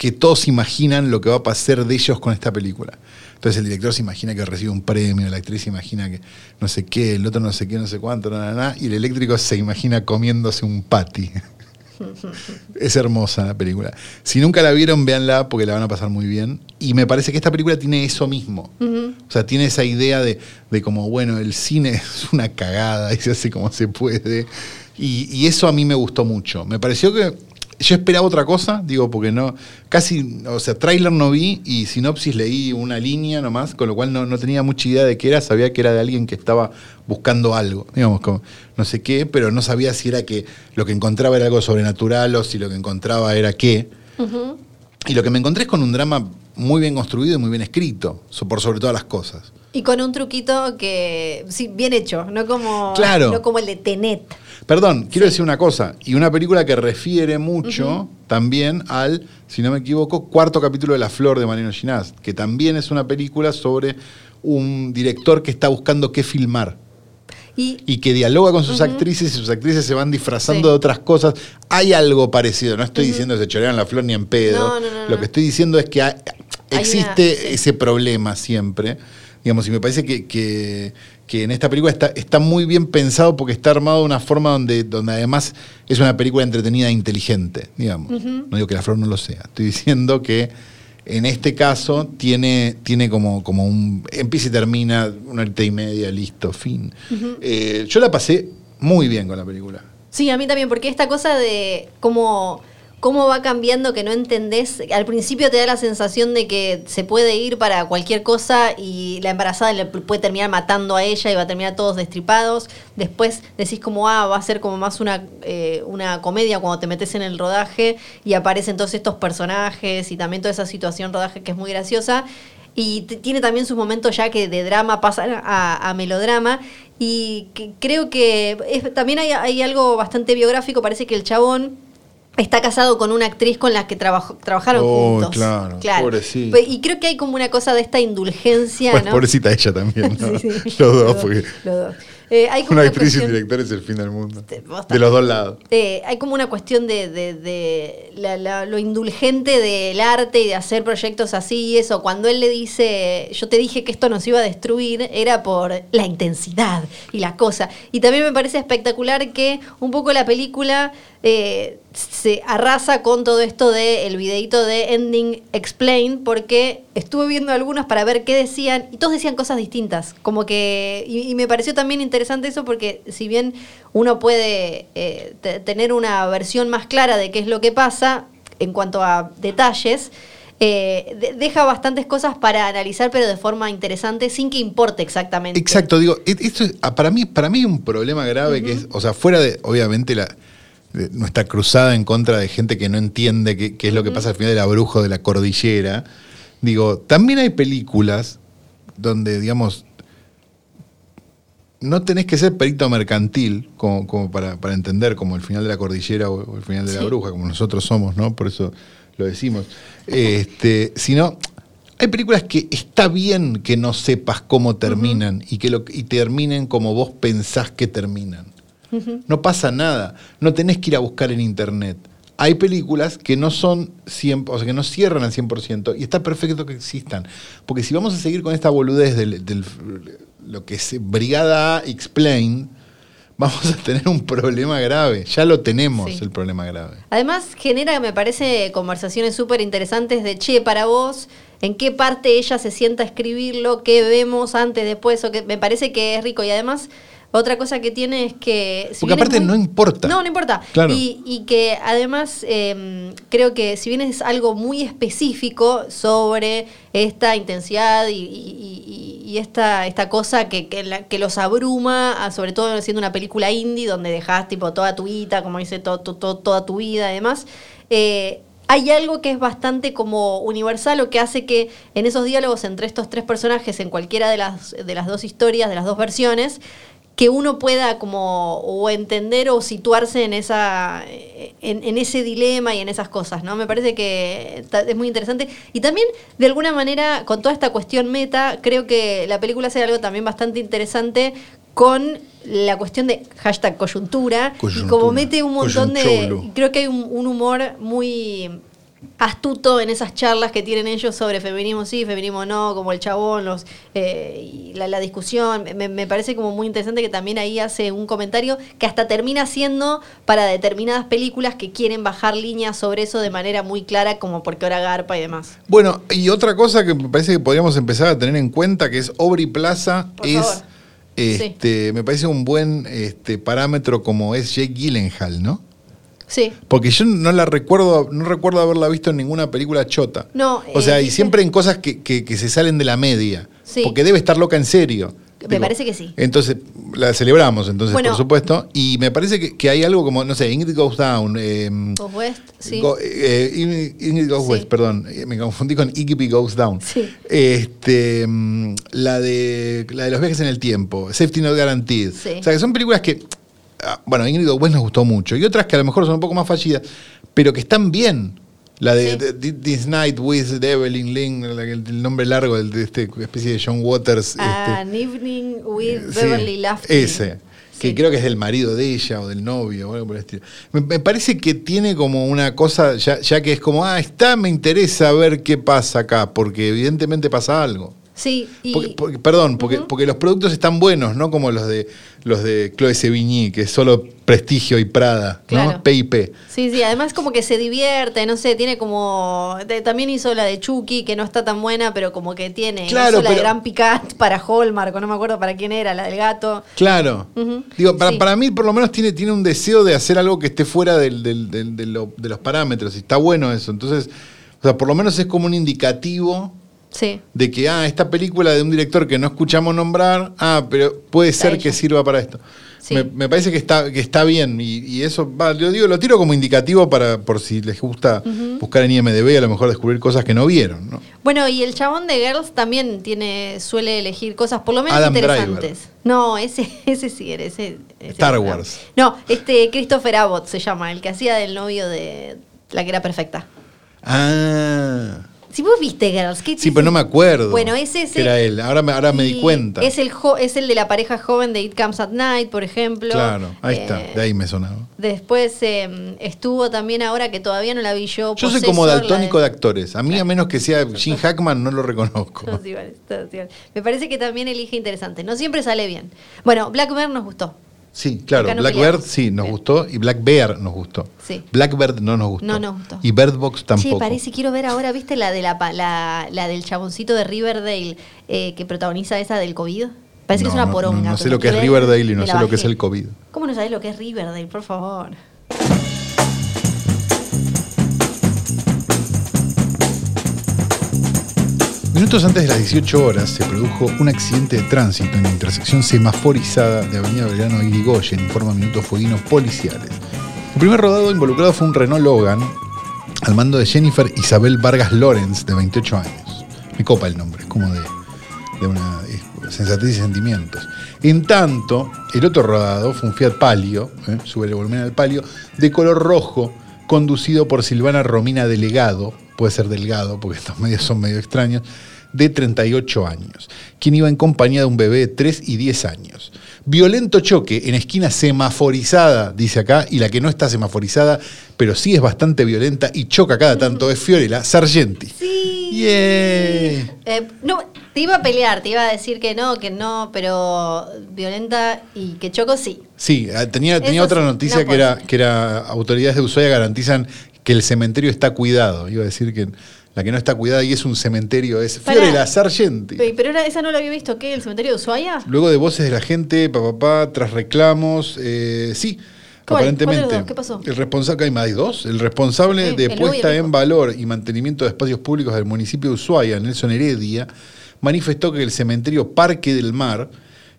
que todos imaginan lo que va a pasar de ellos con esta película. Entonces el director se imagina que recibe un premio, la actriz se imagina que no sé qué, el otro no sé qué, no sé cuánto, na, na, na, y el eléctrico se imagina comiéndose un patty. es hermosa la película. Si nunca la vieron, véanla porque la van a pasar muy bien. Y me parece que esta película tiene eso mismo. O sea, tiene esa idea de, de como, bueno, el cine es una cagada y se hace como se puede. Y, y eso a mí me gustó mucho. Me pareció que yo esperaba otra cosa, digo, porque no, casi, o sea, tráiler no vi y sinopsis leí una línea nomás, con lo cual no, no tenía mucha idea de qué era, sabía que era de alguien que estaba buscando algo, digamos, como no sé qué, pero no sabía si era que lo que encontraba era algo sobrenatural o si lo que encontraba era qué. Y lo que me encontré es con un drama muy bien construido y muy bien escrito, so- por sobre todas las cosas. Y con un truquito que, sí, bien hecho, no como, Claro. no como el de Tenet. Perdón, quiero decir una cosa, y una película que refiere mucho también al, si no me equivoco, cuarto capítulo de La Flor de Mariano Ginás, que también es una película sobre un director que está buscando qué filmar Y, y que dialoga con sus actrices y sus actrices se van disfrazando Sí. de otras cosas. Hay algo parecido, no estoy diciendo que se chorean la flor ni en pedo. No, no, no, Lo que estoy diciendo es que existe una- sí. ese problema siempre. Digamos, y me parece que, que- que en esta película está, está muy bien pensado porque está armado de una forma donde, donde además es una película entretenida e inteligente, digamos. No digo que la flor no lo sea, estoy diciendo que en este caso tiene, tiene como, como un. empieza y termina, una horita y media, listo, fin. Eh, yo la pasé muy bien con la película. sí, a mí también, porque esta cosa de cómo, cómo va cambiando que no entendés, al principio te da la sensación de que se puede ir para cualquier cosa y la embarazada le puede terminar matando a ella y va a terminar todos destripados. Después decís como, ah, va a ser como más una, eh, una comedia cuando te metes en el rodaje y aparecen todos estos personajes y también toda esa situación rodaje que es muy graciosa. Y tiene también sus momentos ya que de drama pasan a, melodrama. Y creo que también hay, hay algo bastante biográfico. Parece que el chabón está casado con una actriz con la que trabajó- trabajaron Oh, juntos. claro, pobrecito. Pe- Y creo que hay como una cosa de esta indulgencia, Pues ¿no? pobrecita ella también, ¿no? Sí, sí. Los dos, porque. los dos. Eh, hay como Una una actriz y un director es el fin del mundo. De los dos lados. Eh, hay como una cuestión de, de- de la- la- lo indulgente del arte y de hacer proyectos así y eso. Cuando él le dice, yo te dije que esto nos iba a destruir, era por la intensidad y la cosa. Y también me parece espectacular que un poco la película eh, se arrasa con todo esto del videito de Ending Explain, porque estuve viendo algunos para ver qué decían y todos decían cosas distintas. Como que, y, y me pareció también interesante eso porque si bien uno puede eh, te- tener una versión más clara de qué es lo que pasa en cuanto a detalles, eh, de- deja bastantes cosas para analizar, pero de forma interesante, sin que importe exactamente. Exacto, digo, e- esto es- ah, para mí, para mí un problema grave que es, o sea, fuera de, obviamente, la, de nuestra cruzada en contra de gente que no entiende qué, qué es lo que pasa al final de la bruja o de la cordillera, digo, también hay películas donde, digamos, no tenés que ser perito mercantil como, como para, para entender como el final de la cordillera o, el final de la bruja, como nosotros somos, ¿no? Por eso lo decimos. Este, sino, hay películas que está bien que no sepas cómo terminan y que lo, y terminen como vos pensás que terminan. No pasa nada. No tenés que ir a buscar en internet. Hay películas que no son 100, o sea, que no cierran al 100% y está perfecto que existan. Porque si vamos a seguir con esta boludez del, del- lo que es Brigada A Explain, vamos a tener un problema grave. Ya lo tenemos, Sí. el problema grave. Además, genera, me parece, conversaciones súper interesantes de, che, para vos, ¿en qué parte ella se sienta a escribirlo? ¿Qué vemos antes, después? O que me parece que es rico. Y además, otra cosa que tiene es que... si Porque aparte no importa. No, no importa. Claro. Y, y que además eh, creo que si bien es algo muy específico sobre esta intensidad y, y- y- y esta, esta cosa que, que, la- que los abruma, sobre todo siendo una película indie donde dejas tipo toda tu vida, como dice, to- to- to- toda tu vida y demás, eh, hay algo que es bastante como universal o que hace que en esos diálogos entre estos tres personajes, en cualquiera de las, de las dos historias, de las dos versiones, que uno pueda como o entender o situarse en esa en, en ese dilema y en esas cosas, ¿no? Me parece que es muy interesante. Y también, de alguna manera, con toda esta cuestión meta, creo que la película hace algo también bastante interesante con la cuestión de hashtag coyuntura, y Coyuntura, como mete un montón de... Creo que hay un, un humor muy astuto en esas charlas que tienen ellos sobre feminismo sí, feminismo no, como el chabón, los eh, y la, la discusión. Me, me parece como muy interesante que también ahí hace un comentario que hasta termina siendo para determinadas películas que quieren bajar líneas sobre eso de manera muy clara, como porque ahora garpa y demás. Bueno, y otra cosa que me parece que podríamos empezar a tener en cuenta, que es Aubrey Plaza, Por es, favor. este, me parece un buen este, parámetro como es Jake Gyllenhaal, ¿no? Sí. Porque yo no la recuerdo, no recuerdo haberla visto en ninguna película chota. No, O sea, eh, y siempre en cosas que, que- que se salen de la media. Sí. Porque debe estar loca en serio. Me parece que sí. Entonces, la celebramos, entonces, Bueno. por supuesto. Y me parece que, que hay algo como, no sé, Ingrid Goes Down. eh, Goes West, sí. Go- eh, Ingrid, Ingrid Goes Sí. West, perdón. eh, Me confundí con Iggy Goes Down. Sí. Este, mm, la, de, la de los viajes en el tiempo, Safety Not Guaranteed. Sí. O sea, que son películas que, bueno, Ingrid West nos gustó mucho. Y otras que a lo mejor son un poco más fallidas, pero que están bien. La de, Sí. de- de- This Night with Evelyn que- el, el nombre largo del- de este especie de John Waters. este, An Evening with Sí, Beverly Lafton. Ese. Que creo que es del marido de ella o del novio o algo por el estilo. Me, me parece que tiene como una cosa, ya, ya que es como, ah, está, me interesa ver qué pasa acá, porque evidentemente pasa algo. Sí, y... Porque- porque- perdón, porque, porque los productos están buenos, no como los de los de Chloe Sevigny, que es solo prestigio y Prada, Claro. ¿no? PIP. Sí, sí, además como que se divierte, no sé, tiene como... de- también hizo la de Chucky, que no está tan buena, pero como que tiene... Claro, hizo la de Gran Picat para Hallmark, o no me acuerdo para quién era, la del gato. Claro. Digo, para, Sí. para mí por lo menos tiene, tiene un deseo de hacer algo que esté fuera del- del- del- de, lo- de los parámetros. Y está bueno eso. Entonces, o sea, por lo menos es como un indicativo Sí. de que, ah, esta película de un director que no escuchamos nombrar, ah, pero puede ser que sirva para esto. Sí. Me, me parece que está, que está bien y, y eso, va, lo digo, lo tiro como indicativo para, por si les gusta buscar en IMDB, a lo mejor descubrir cosas que no vieron, ¿no? Bueno, y el chabón de Girls también tiene suele elegir cosas por lo menos Adam interesantes. Driver. No, ese, ese sí era, ese, ese Star era. Wars. No, este Christopher Abbott se llama, el que hacía del novio de la que era perfecta. Ah, Si vos viste Girls, ¿qué Sí, pero no me acuerdo. Bueno, es ese. que era él. Ahora me, ahora me di cuenta. Es el, jo- es el de la pareja joven de It Comes at Night, por ejemplo. Claro, ahí está. Eh, De ahí me sonaba. Después eh, estuvo también ahora que todavía no la vi yo. Yo soy como daltónico de actores. A mí, a menos que sea Jim Hackman, no lo reconozco. Todos iguales, todos iguales. Me parece que también elige interesante. No siempre sale bien. Bueno, Black Bear nos gustó. Sí, claro. Blackbird sí nos Bien. gustó y Black Bear nos gustó. Sí. Blackbird no nos gustó. No nos gustó. Y Bird Box tampoco. Che, parece, quiero ver ahora, ¿viste la de la, pa- la, la del chaboncito de Riverdale eh, que protagoniza esa del COVID? Parece que es una poronga. no, no sé lo que es Riverdale y no sé lo que es el COVID. ¿Cómo no sabés lo que es Riverdale, por favor? Minutos antes de las 18 horas se produjo un accidente de tránsito en la intersección semaforizada de Avenida Belgrano y Irigoyen, informa minutos fueguinos policiales. El primer rodado involucrado fue un Renault Logan al mando de Jennifer Isabel Vargas Lorenz, de 28 años. Me copa el nombre, es como de, de una sensatez y sentimientos. En tanto, el otro rodado fue un Fiat Palio, eh, sube el volumen al Palio, de color rojo, conducido por Silvana Romina Delegado, puede ser Delgado, porque estos medios son medio extraños, de 38 años, quien iba en compañía de un bebé de 3 y 10 años. Violento choque en esquina semaforizada, dice acá, y la que no está semaforizada, pero sí es bastante violenta y choca cada tanto, es Fiorella Sargenti. Sí. Eh, no, te iba a pelear, te iba a decir que no, que no, pero violenta y que choco sí. Sí, ah, tenía, tenía Eso otra sí, noticia no que, era, que era autoridades de Ushuaia garantizan que el cementerio está cuidado. Iba a decir que la que no está cuidada y es un cementerio es. Fiorella Sargenti. Pe- Pero era- esa no la había visto, ¿qué? ¿El cementerio de Ushuaia? Luego de voces de la gente, papá, papá, tras reclamos, eh, sí, ¿Cuál? aparentemente. ¿Qué pasó? El responsable, hay más de dos. El responsable Sí, de el puesta en valor y mantenimiento de espacios públicos del municipio de Ushuaia, Nelson Heredia, manifestó que el cementerio Parque del Mar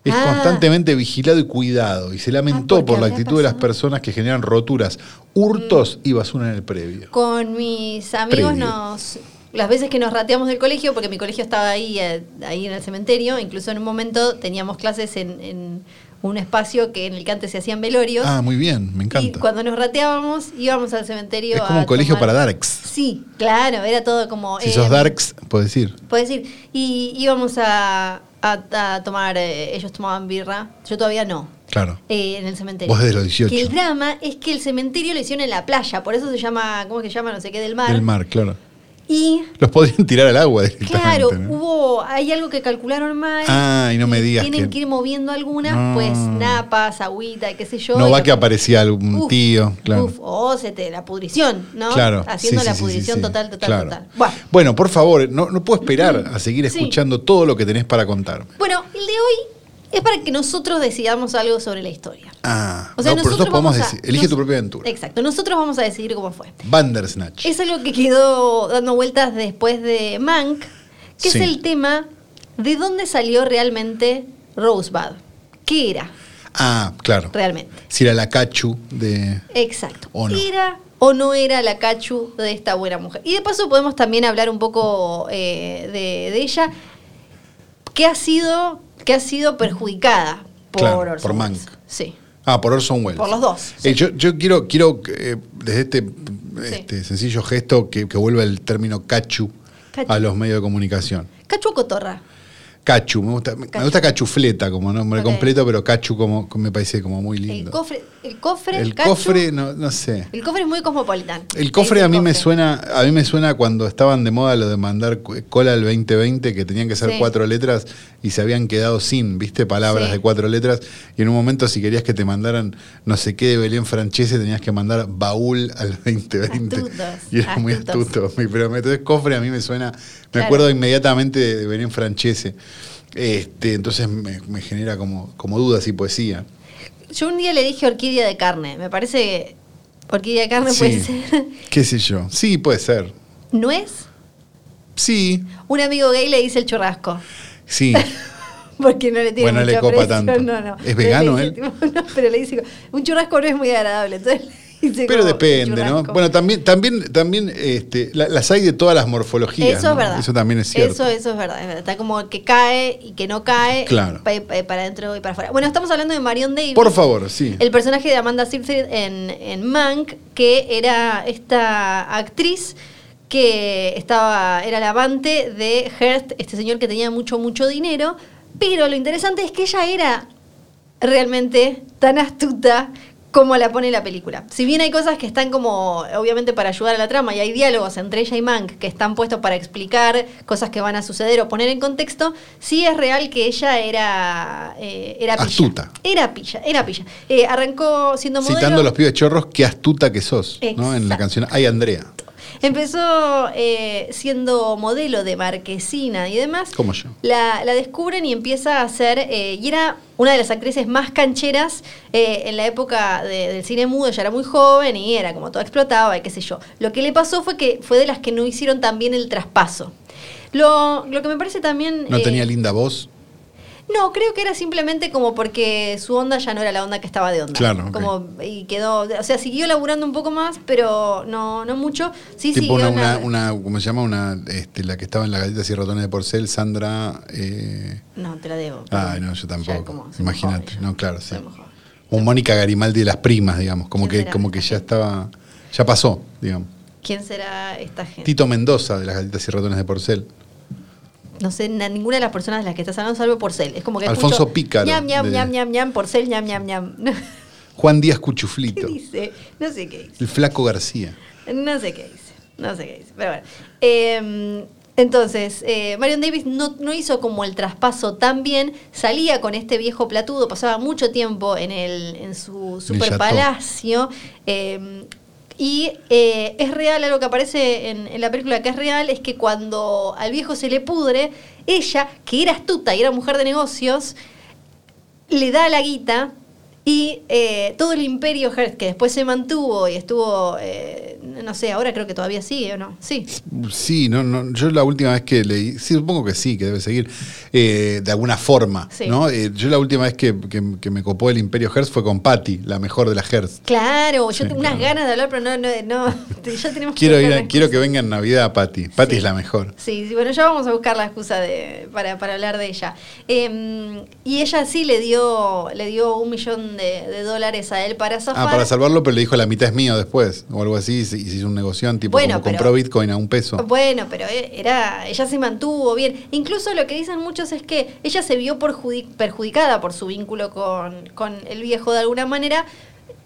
es Ah. constantemente vigilado y cuidado y se lamentó Ah, por la actitud de las personas que generan roturas, hurtos y basura en el previo. Con mis amigos Previo. nos. Las veces que nos rateamos del colegio, porque mi colegio estaba ahí, eh, ahí en el cementerio, incluso en un momento teníamos clases en, en un espacio que en el que antes se hacían velorios. Ah, muy bien, me y encanta. cuando nos rateábamos íbamos al cementerio. Es como a un colegio tomar- para darks. Sí, claro, era todo como. Si eh, sos darks, puedes decir. Puedes decir. Y íbamos a, a- a tomar, eh, ellos tomaban birra, yo todavía no. Claro. eh, en el cementerio. Vos desde los 18. Que el drama es que el cementerio lo hicieron en la playa, por eso se llama, ¿cómo es que se llama? No sé qué, del mar. Del mar, claro. Y Los podrían tirar al agua directamente. claro, ¿no? hubo, hay algo que calcularon mal. Ah, y no me digas Tienen que- que ir moviendo algunas, No. pues napas, agüita, qué sé yo. No va lo que aparecía algún Uf, tío, claro. Uf, o se te, la pudrición, ¿no? Claro. Haciendo sí, la sí, pudrición sí, total, total, Claro. total. Bueno. Bueno, por favor, no, no puedo esperar a seguir escuchando todo lo que tenés para contarme. Bueno, el de hoy es para que nosotros decidamos algo sobre la historia. Ah, O sea, no, nosotros nosotros podemos vamos a- decir, elige nos- tu propia aventura. Exacto, nosotros vamos a decidir cómo fue. Bandersnatch. Es algo que quedó dando vueltas después de Mank, que Sí. es el tema de dónde salió realmente Rosebud. ¿Qué era Ah, claro. realmente? Si era la cachu de. Exacto. ¿O no? ¿Era o no era la cachu de esta buena mujer? Y de paso podemos también hablar un poco eh, de, de ella, que ha sido, que ha sido perjudicada por Claro, Orson por Welles. Mank. Sí. Ah, por Orson Welles. Por los dos, Eh, sí. yo, yo quiero, quiero eh, desde este, este sencillo gesto que, que vuelva el término cachu, Cachu. a los medios de comunicación. ¿Cachu o cotorra? Cachu, me gusta, me gusta cachufleta como nombre Ok. completo, pero cachu como, me parece como muy El lindo. cofre, el cofre, El cachu. cofre, no, no sé. El cofre es muy cosmopolitano. El cofre a el mí me suena, a mí me suena cuando estaban de moda lo de mandar cola al 2020, que tenían que ser Sí. cuatro letras y se habían quedado sin, viste, palabras Sí. de cuatro letras. Y en un momento, si querías que te mandaran no sé qué de Belén Francese, tenías que mandar baúl al 2020. Astutos, y era muy astuto. Pero entonces cofre a mí me suena, Claro. acuerdo inmediatamente de, Belén Francese. Este, entonces me, me genera como, como dudas y poesía. Yo un día le dije orquídea de carne. Me parece que orquídea de carne puede ser. ¿Qué sé yo? Sí, puede ser. ¿Nuez? Sí, Un amigo gay le dice el churrasco. sí. Porque no le tiene Bueno, mucha le copa tanto. No, no. ¿Es vegano él? no, pero le dice, un churrasco no es muy agradable. Entonces Pero depende, ¿no? Bueno, también, también, también este, la- las hay de todas las morfologías. eso ¿no? es verdad. Eso también es cierto. Eso, eso es verdad, es verdad. Está como que cae y que no cae. Claro. pa- pa- para adentro y para afuera. Bueno, estamos hablando de Marion Davis. Por favor, sí. El personaje de Amanda Seyfried en, en Mank, que era esta actriz que estaba, era la amante de Hearst, este señor que tenía mucho, mucho dinero. Pero lo interesante es que ella era realmente tan astuta como la pone la película. Si bien hay cosas que están como, obviamente, para ayudar a la trama y hay diálogos entre ella y Mank que están puestos para explicar cosas que van a suceder o poner en contexto, sí es real que ella era, eh, era pilla. Astuta. Era pilla, era pilla. Eh, arrancó siendo modelo. Citando a los pibes chorros, qué astuta que sos, ¿no? En la canción Ay Andrea, Empezó eh, siendo modelo de marquesina y demás. como yo. La, la descubren y empieza a hacer, eh, y era una de las actrices más cancheras eh, en la época de- del cine mudo, ella era muy joven y era como toda explotaba y qué sé yo. Lo que le pasó fue que fue de las que no hicieron tan bien el traspaso. Lo, lo que me parece también... No eh, tenía linda voz. No, creo que era simplemente como porque su onda ya no era la onda que estaba de onda. Claro, y quedó, o sea, siguió laburando un poco más, pero no, no mucho. Sí, tipo siguió una, una, una, ¿cómo se llama? Una, este, la que estaba en la galleta y ratones de porcel, Sandra. Eh... No, te la debo. Ay, no, yo tampoco. como- Imagínate. No, claro, sí. Un Mónica Garimaldi de las primas, digamos. Como ¿Quién que, como que ya estaba. Ya pasó, digamos. ¿Quién será esta gente? Tito Mendoza de las galletas y ratones de porcel. No sé na- ninguna de las personas de las que estás hablando, salvo Porcel. Es como que Alfonso escucho Pícaro, ñam, ñam, de- ñam, ñam, ñam, Porcel, ñam, ñam, ñam. Juan Díaz ¿Qué Cuchuflito. dice? No sé qué dice. El Flaco García. No sé qué dice. No sé qué dice. Pero bueno. Eh, entonces, eh, Marion Davis no, no hizo como el traspaso tan bien. Salía con este viejo platudo, pasaba mucho tiempo en, el, en su super palacio. eh, y eh, es real, algo que aparece en, la película que es real, es que cuando al viejo se le pudre, ella, que era astuta y era mujer de negocios, le da la guita y eh, todo el imperio Hearst, que después se mantuvo y estuvo, eh, no sé, ahora creo que todavía sigue o no. Sí. Sí, no, no, yo la última vez que leí, sí, supongo que sí, que debe seguir, eh, de alguna forma, Sí. ¿no? Eh, yo la última vez que, que- que me copó el Imperio Hearst fue con Patty, la mejor de las Hearst. Claro, yo Sí, tengo unas ganas de hablar, pero no, no, no ya tenemos Quiero, buscar ir a- quiero que venga en Navidad Patty. Patty Sí. es la mejor. Sí, sí, bueno, ya vamos a buscar la excusa de, para, para hablar de ella. Eh, y ella sí le dio, le dio un millón de, de dólares a él para zafar. Ah, para salvarlo, pero le dijo la mitad es mío después, o algo así, y se hizo un negocio, tipo Bueno, como pero- compró Bitcoin a un peso. Bueno, pero e- era, ella se mantuvo bien. Incluso lo que dicen muchos es que ella se vio perjudi- perjudicada por su vínculo con, con el viejo de alguna manera.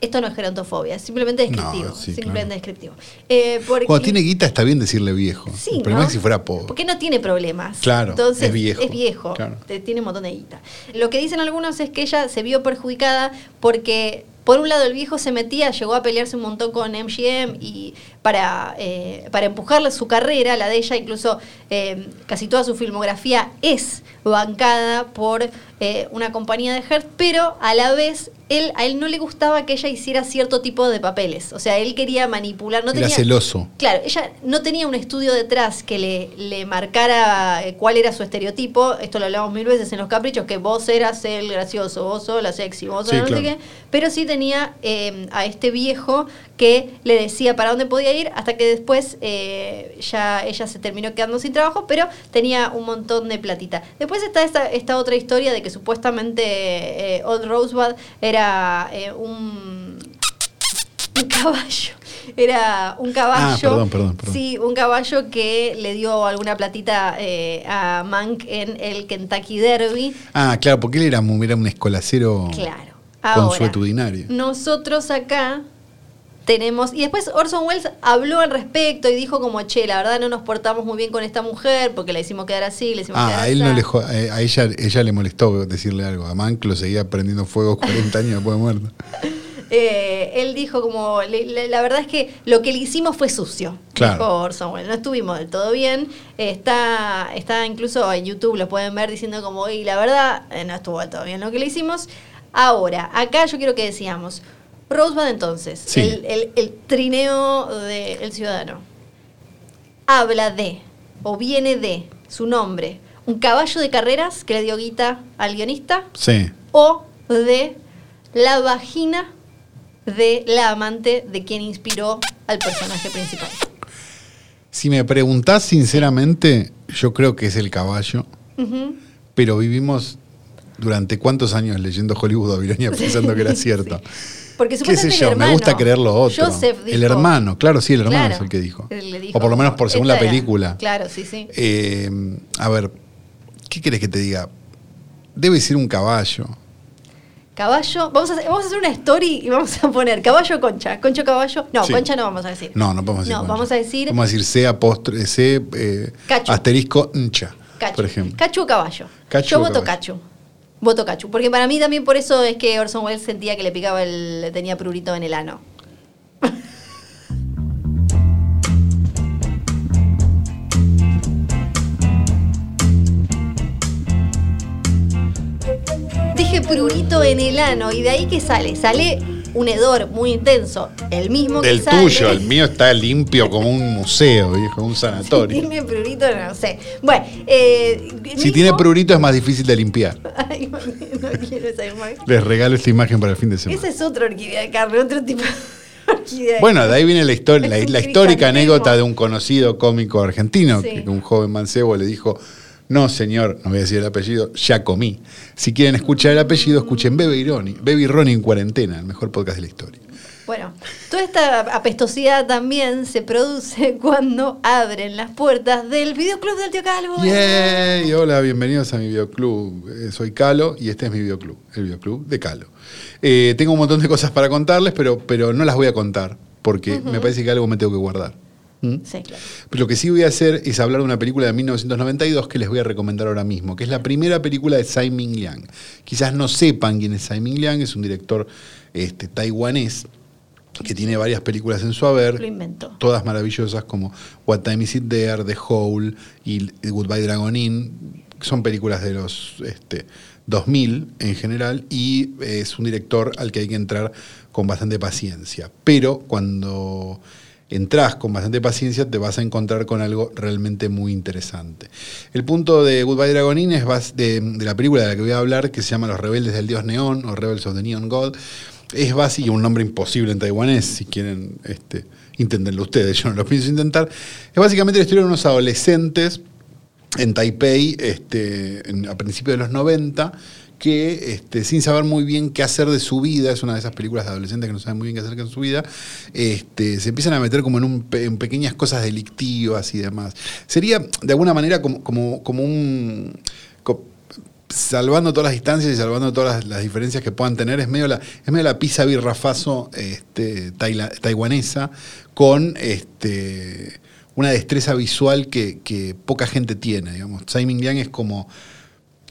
Esto no es gerontofobia, es simplemente No, descriptivo. sí, simplemente claro. descriptivo. Eh, porque- Cuando tiene guita está bien decirle viejo. Sí, el problema ¿no? es si fuera pobre. Porque no tiene problemas. Claro, Entonces, es viejo. Es viejo. Claro. Tiene un montón de guita. Lo que dicen algunos es que ella se vio perjudicada porque, por un lado, el viejo se metía, llegó a pelearse un montón con MGM y para, eh, para empujarle su carrera, la de ella, incluso eh, casi toda su filmografía es bancada por eh, una compañía de Hearst, pero a la vez él, a él no le gustaba que ella hiciera cierto tipo de papeles. O sea, él quería manipular. No Era tenía, celoso. Claro, ella no tenía un estudio detrás que le, le marcara eh, cuál era su estereotipo. Esto lo hablamos mil veces en los caprichos, que vos eras el gracioso, vos sos la sexy, vos sos Sí, no sé claro. qué. Pero sí tenía eh, a este viejo que le decía para dónde podía ir, hasta que después eh, ya ella se terminó quedando sin trabajo, pero tenía un montón de platita. Después está esta, esta otra historia de que supuestamente eh, Old Rosebud era eh, un un caballo. Era un caballo. Ah, perdón, perdón, perdón. Sí, un caballo que le dio alguna platita eh, a Mank en el Kentucky Derby. Ah, claro, porque él era, era un escolacero Claro. Ahora, consuetudinario. nosotros acá tenemos. Y después Orson Welles habló al respecto y dijo como, che, la verdad no nos portamos muy bien con esta mujer porque la hicimos quedar así, le hicimos Ah, quedar a él no así". le jo- eh, a ella, ella le molestó decirle algo. A Mank lo seguía prendiendo fuego 40 años después de muerto. Eh, él dijo como, le- le- la verdad es que lo que le hicimos fue sucio. Claro. Dijo Orson Welles, no estuvimos del todo bien. Eh, está, está incluso en YouTube, lo pueden ver diciendo como, y la verdad, eh, no estuvo del todo bien lo que le hicimos. Ahora, acá yo quiero que decíamos, Rosebud entonces, Sí. el, el- el trineo del ciudadano, habla de, o viene de, su nombre, un caballo de carreras que le dio guita al guionista, Sí. o de la vagina de la amante de quien inspiró al personaje principal. Si me preguntás sinceramente, yo creo que es el caballo, pero vivimos durante cuántos años leyendo Hollywood Babilonia pensando que era cierto. Porque ¿Qué sé supuestamente yo? el Me hermano, gusta creer lo otro. Joseph el dijo- hermano, claro, sí, el hermano Claro, es el que dijo. o por lo menos por según la era- película. Claro, sí, sí. Eh, a ver, ¿qué querés que te diga? Debe ser un caballo. Caballo, vamos a, hacer, vamos a hacer una story y vamos a poner caballo concha, concho caballo. No, Sí. concha no vamos a decir. No, no podemos decir. No, concha. vamos a decir Vamos a decir C apóstrofe, C eh, asterisco ncha, cacho. por ejemplo. Cacho o caballo. Cacho Yo voto caballo. cacho. Voto cacho. Porque para mí también por eso es que Orson Welles sentía que le picaba el. tenía prurito en el ano. Dije prurito en el ano y de ahí que sale, sale un hedor muy intenso, el mismo que Del sale. tuyo, el mío está limpio como un museo, viejo, un sanatorio. Tiene prurito, no sé. Bueno, eh, Si mismo- tiene prurito es más difícil de limpiar. Ay, no quiero esa imagen. Les regalo esta imagen para el fin de semana. Esa es otra orquídea de carne, otro tipo de orquídea. Bueno, de ahí viene la, historia, la, histórica anécdota de un conocido cómico argentino, Sí. que un joven mancebo le dijo, no señor, no voy a decir el apellido, ya comí. Si quieren escuchar el apellido, escuchen Bebe Ironi, Baby Ronnie en cuarentena, el mejor podcast de la historia. Bueno, toda esta apestosidad también se produce cuando abren las puertas del videoclub del tío Calvo. Yay, hola, bienvenidos a mi videoclub. Eh, soy Calo y este es mi videoclub, el videoclub de Calo. Eh, tengo un montón de cosas para contarles, pero, pero no las voy a contar, porque me parece que algo me tengo que guardar. ¿Mm? Sí, claro. Pero lo que sí voy a hacer es hablar de una película de 1992 que les voy a recomendar ahora mismo, que es la primera película de Tsai Ming Liang. Quizás no sepan quién es Tsai Ming Liang, es un director este, taiwanés que tiene varias películas en su haber. Lo inventó. Todas maravillosas como What Time Is It There, The Hole y Goodbye Dragon Inn. Son películas de los este, 2000 en general y es un director al que hay que entrar con bastante paciencia. Pero cuando entras con bastante paciencia te vas a encontrar con algo realmente muy interesante. El punto de Goodbye Dragon Inn es de, la película de la que voy a hablar que se llama Los Rebeldes del Dios Neón o Rebels of the Neon God. Es básico, un nombre imposible en taiwanés, si quieren este, ustedes, yo no lo pienso intentar. Es básicamente la historia de unos adolescentes en Taipei este, a principios de los 90 que este, sin saber muy bien qué hacer de su vida, es una de esas películas de adolescentes que no saben muy bien qué hacer con su vida, este, se empiezan a meter como en, pequeñas cosas delictivas y demás. Sería de alguna manera como, como, como un... salvando todas las distancias y salvando todas las, diferencias que puedan tener, es medio la, es medio la pizza birrafazo este, taiwanesa con este, una destreza visual que, poca gente tiene. Digamos. Tsai Ming Liang es como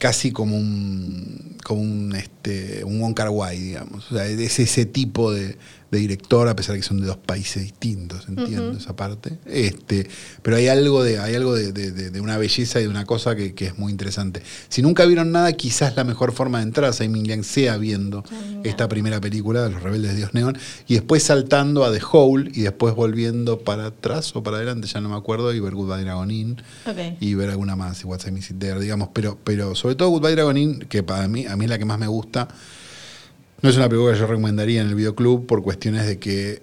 casi como un como un este un Wong Kar Wai, digamos. O sea, es ese tipo de, de director, a pesar de que son de dos países distintos, entiendo esa parte. Este, pero hay algo de, hay algo de, de- de- de una belleza y de una cosa que, que es muy interesante. Si nunca vieron nada, quizás la mejor forma de entrar a Tsai Ming sea viendo esta primera película de Los Rebeldes de Dios Neón y después saltando a The Hole y después volviendo para atrás o para adelante, ya no me acuerdo, y ver Goodbye Dragon Inn y ver alguna más, y What's I Missing There, digamos, pero, pero sobre todo Goodbye Dragon Inn, que para mí, a mí es la que más me gusta, no es una película que yo recomendaría en el videoclub por cuestiones de que,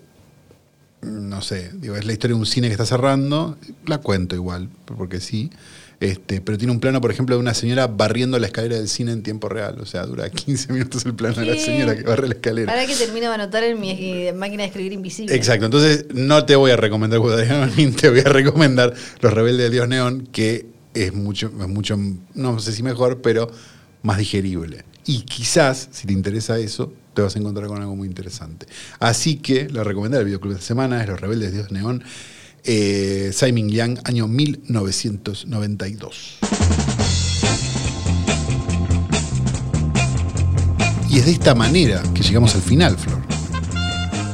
no sé, digo, es la historia de un cine que está cerrando, la cuento igual, porque sí, este, pero tiene un plano, por ejemplo, de una señora barriendo la escalera del cine en tiempo real, o sea, dura 15 minutos el plano de la señora que barre la escalera. Para que termine de anotar en mi eh, máquina de escribir invisible. Exacto, entonces no te voy a recomendar Inn, te voy a recomendar Los Rebeldes del Dios Neón, que es mucho, es mucho, no sé si mejor, pero más digerible. Y quizás, si te interesa eso, te vas a encontrar con algo muy interesante. Así que la recomendada del videoclub de semana es Los Rebeldes Dios Neón, eh, Tsai Ming Liang, año 1992. Y es de esta manera que llegamos al final, Flor.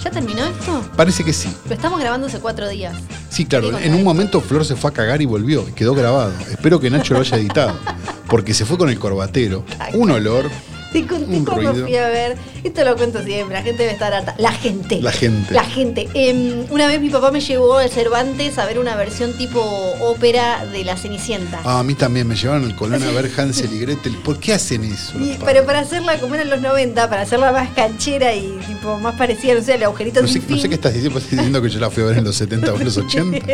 ¿Ya terminó esto? Parece que sí. Lo estamos grabando hace cuatro días. Sí, claro. En un momento Flor se fue a cagar y volvió. Quedó grabado. Espero que Nacho lo haya editado. Porque se fue con el corbatero. Un olor. Te conté cuando fui a ver. Esto lo cuento siempre. La gente debe estar harta. La gente. La gente. La gente. Em, una vez mi papá me llevó al Cervantes a ver una versión tipo ópera de La Cenicienta. Ah, a mí también me llevaron al Colón a ver Hansel y Gretel. ¿Por qué hacen eso? Y- pero para hacerla como era en los 90, para hacerla más canchera y tipo más parecida, no sé, el agujerito No sé, no sé qué estás diciendo, estás diciendo que yo la fui a ver en los 70 o en los 80.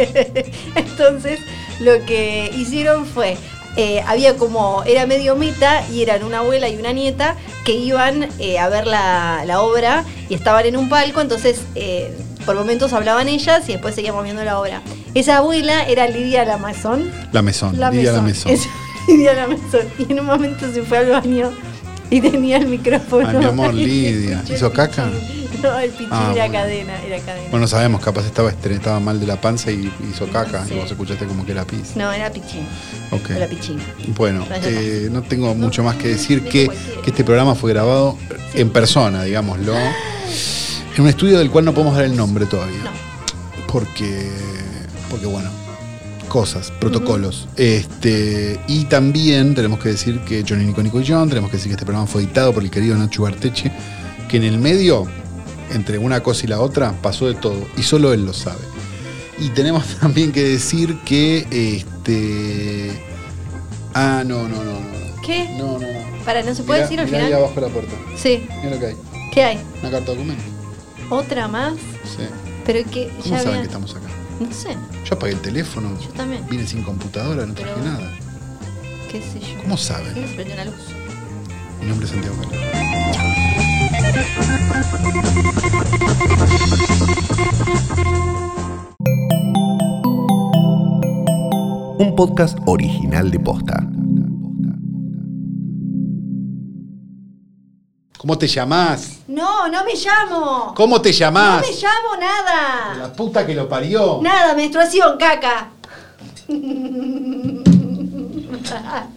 Entonces, lo que hicieron fue eh, había como, era medio meta y eran una abuela y una nieta que iban eh, a ver la, la obra y estaban en un palco, entonces eh, por momentos hablaban ellas y después seguíamos viendo la obra. Esa abuela era Lidia Lamazón. La mesón, Lidia la mesón. Lidia Lamazón. Y en un momento se fue al baño y tenía el micrófono. Ay, mi amor, Lidia. ¿Hizo caca? No, el pichín Ah, era bueno. cadena, era cadena. Bueno, sabemos, capaz estaba, estaba mal de la panza y hizo caca. Sí. Y vos escuchaste como que era pis. No, era pichín. Ok. Era pichín. Bueno, eh, no tengo mucho más que decir que este programa fue grabado en persona, digámoslo, en un estudio del cual no podemos dar el nombre todavía. No. Porque, porque bueno, cosas, protocolos. Este, y también tenemos que decir que Johnny Nico Nico y John, tenemos que decir que este programa fue editado por el querido Nacho Barteche, que en el medio, entre una cosa y la otra, pasó de todo. Y solo él lo sabe. Y tenemos también que decir que este. Ah, no, no, no, no. ¿Qué? No, no, no. Para, ¿no se puede Mirá- decir al mirá ahí final? abajo de la puerta. Sí. Mira lo que hay. ¿Qué hay? Una carta de documento. ¿Otra más? Sí. Pero que ¿Cómo ya saben había- que estamos acá? No sé, Yo apagué el teléfono. yo también. Vine sin computadora, no traje Pero- nada. ¿Qué sé yo? ¿Cómo saben? Sí, se prendió una luz. Mi nombre es Santiago Calero. Un podcast original de Posta. ¿Cómo te llamás? No, no me llamo. ¿Cómo te No llamás? me llamo nada. La puta que lo parió. Nada, menstruación, caca.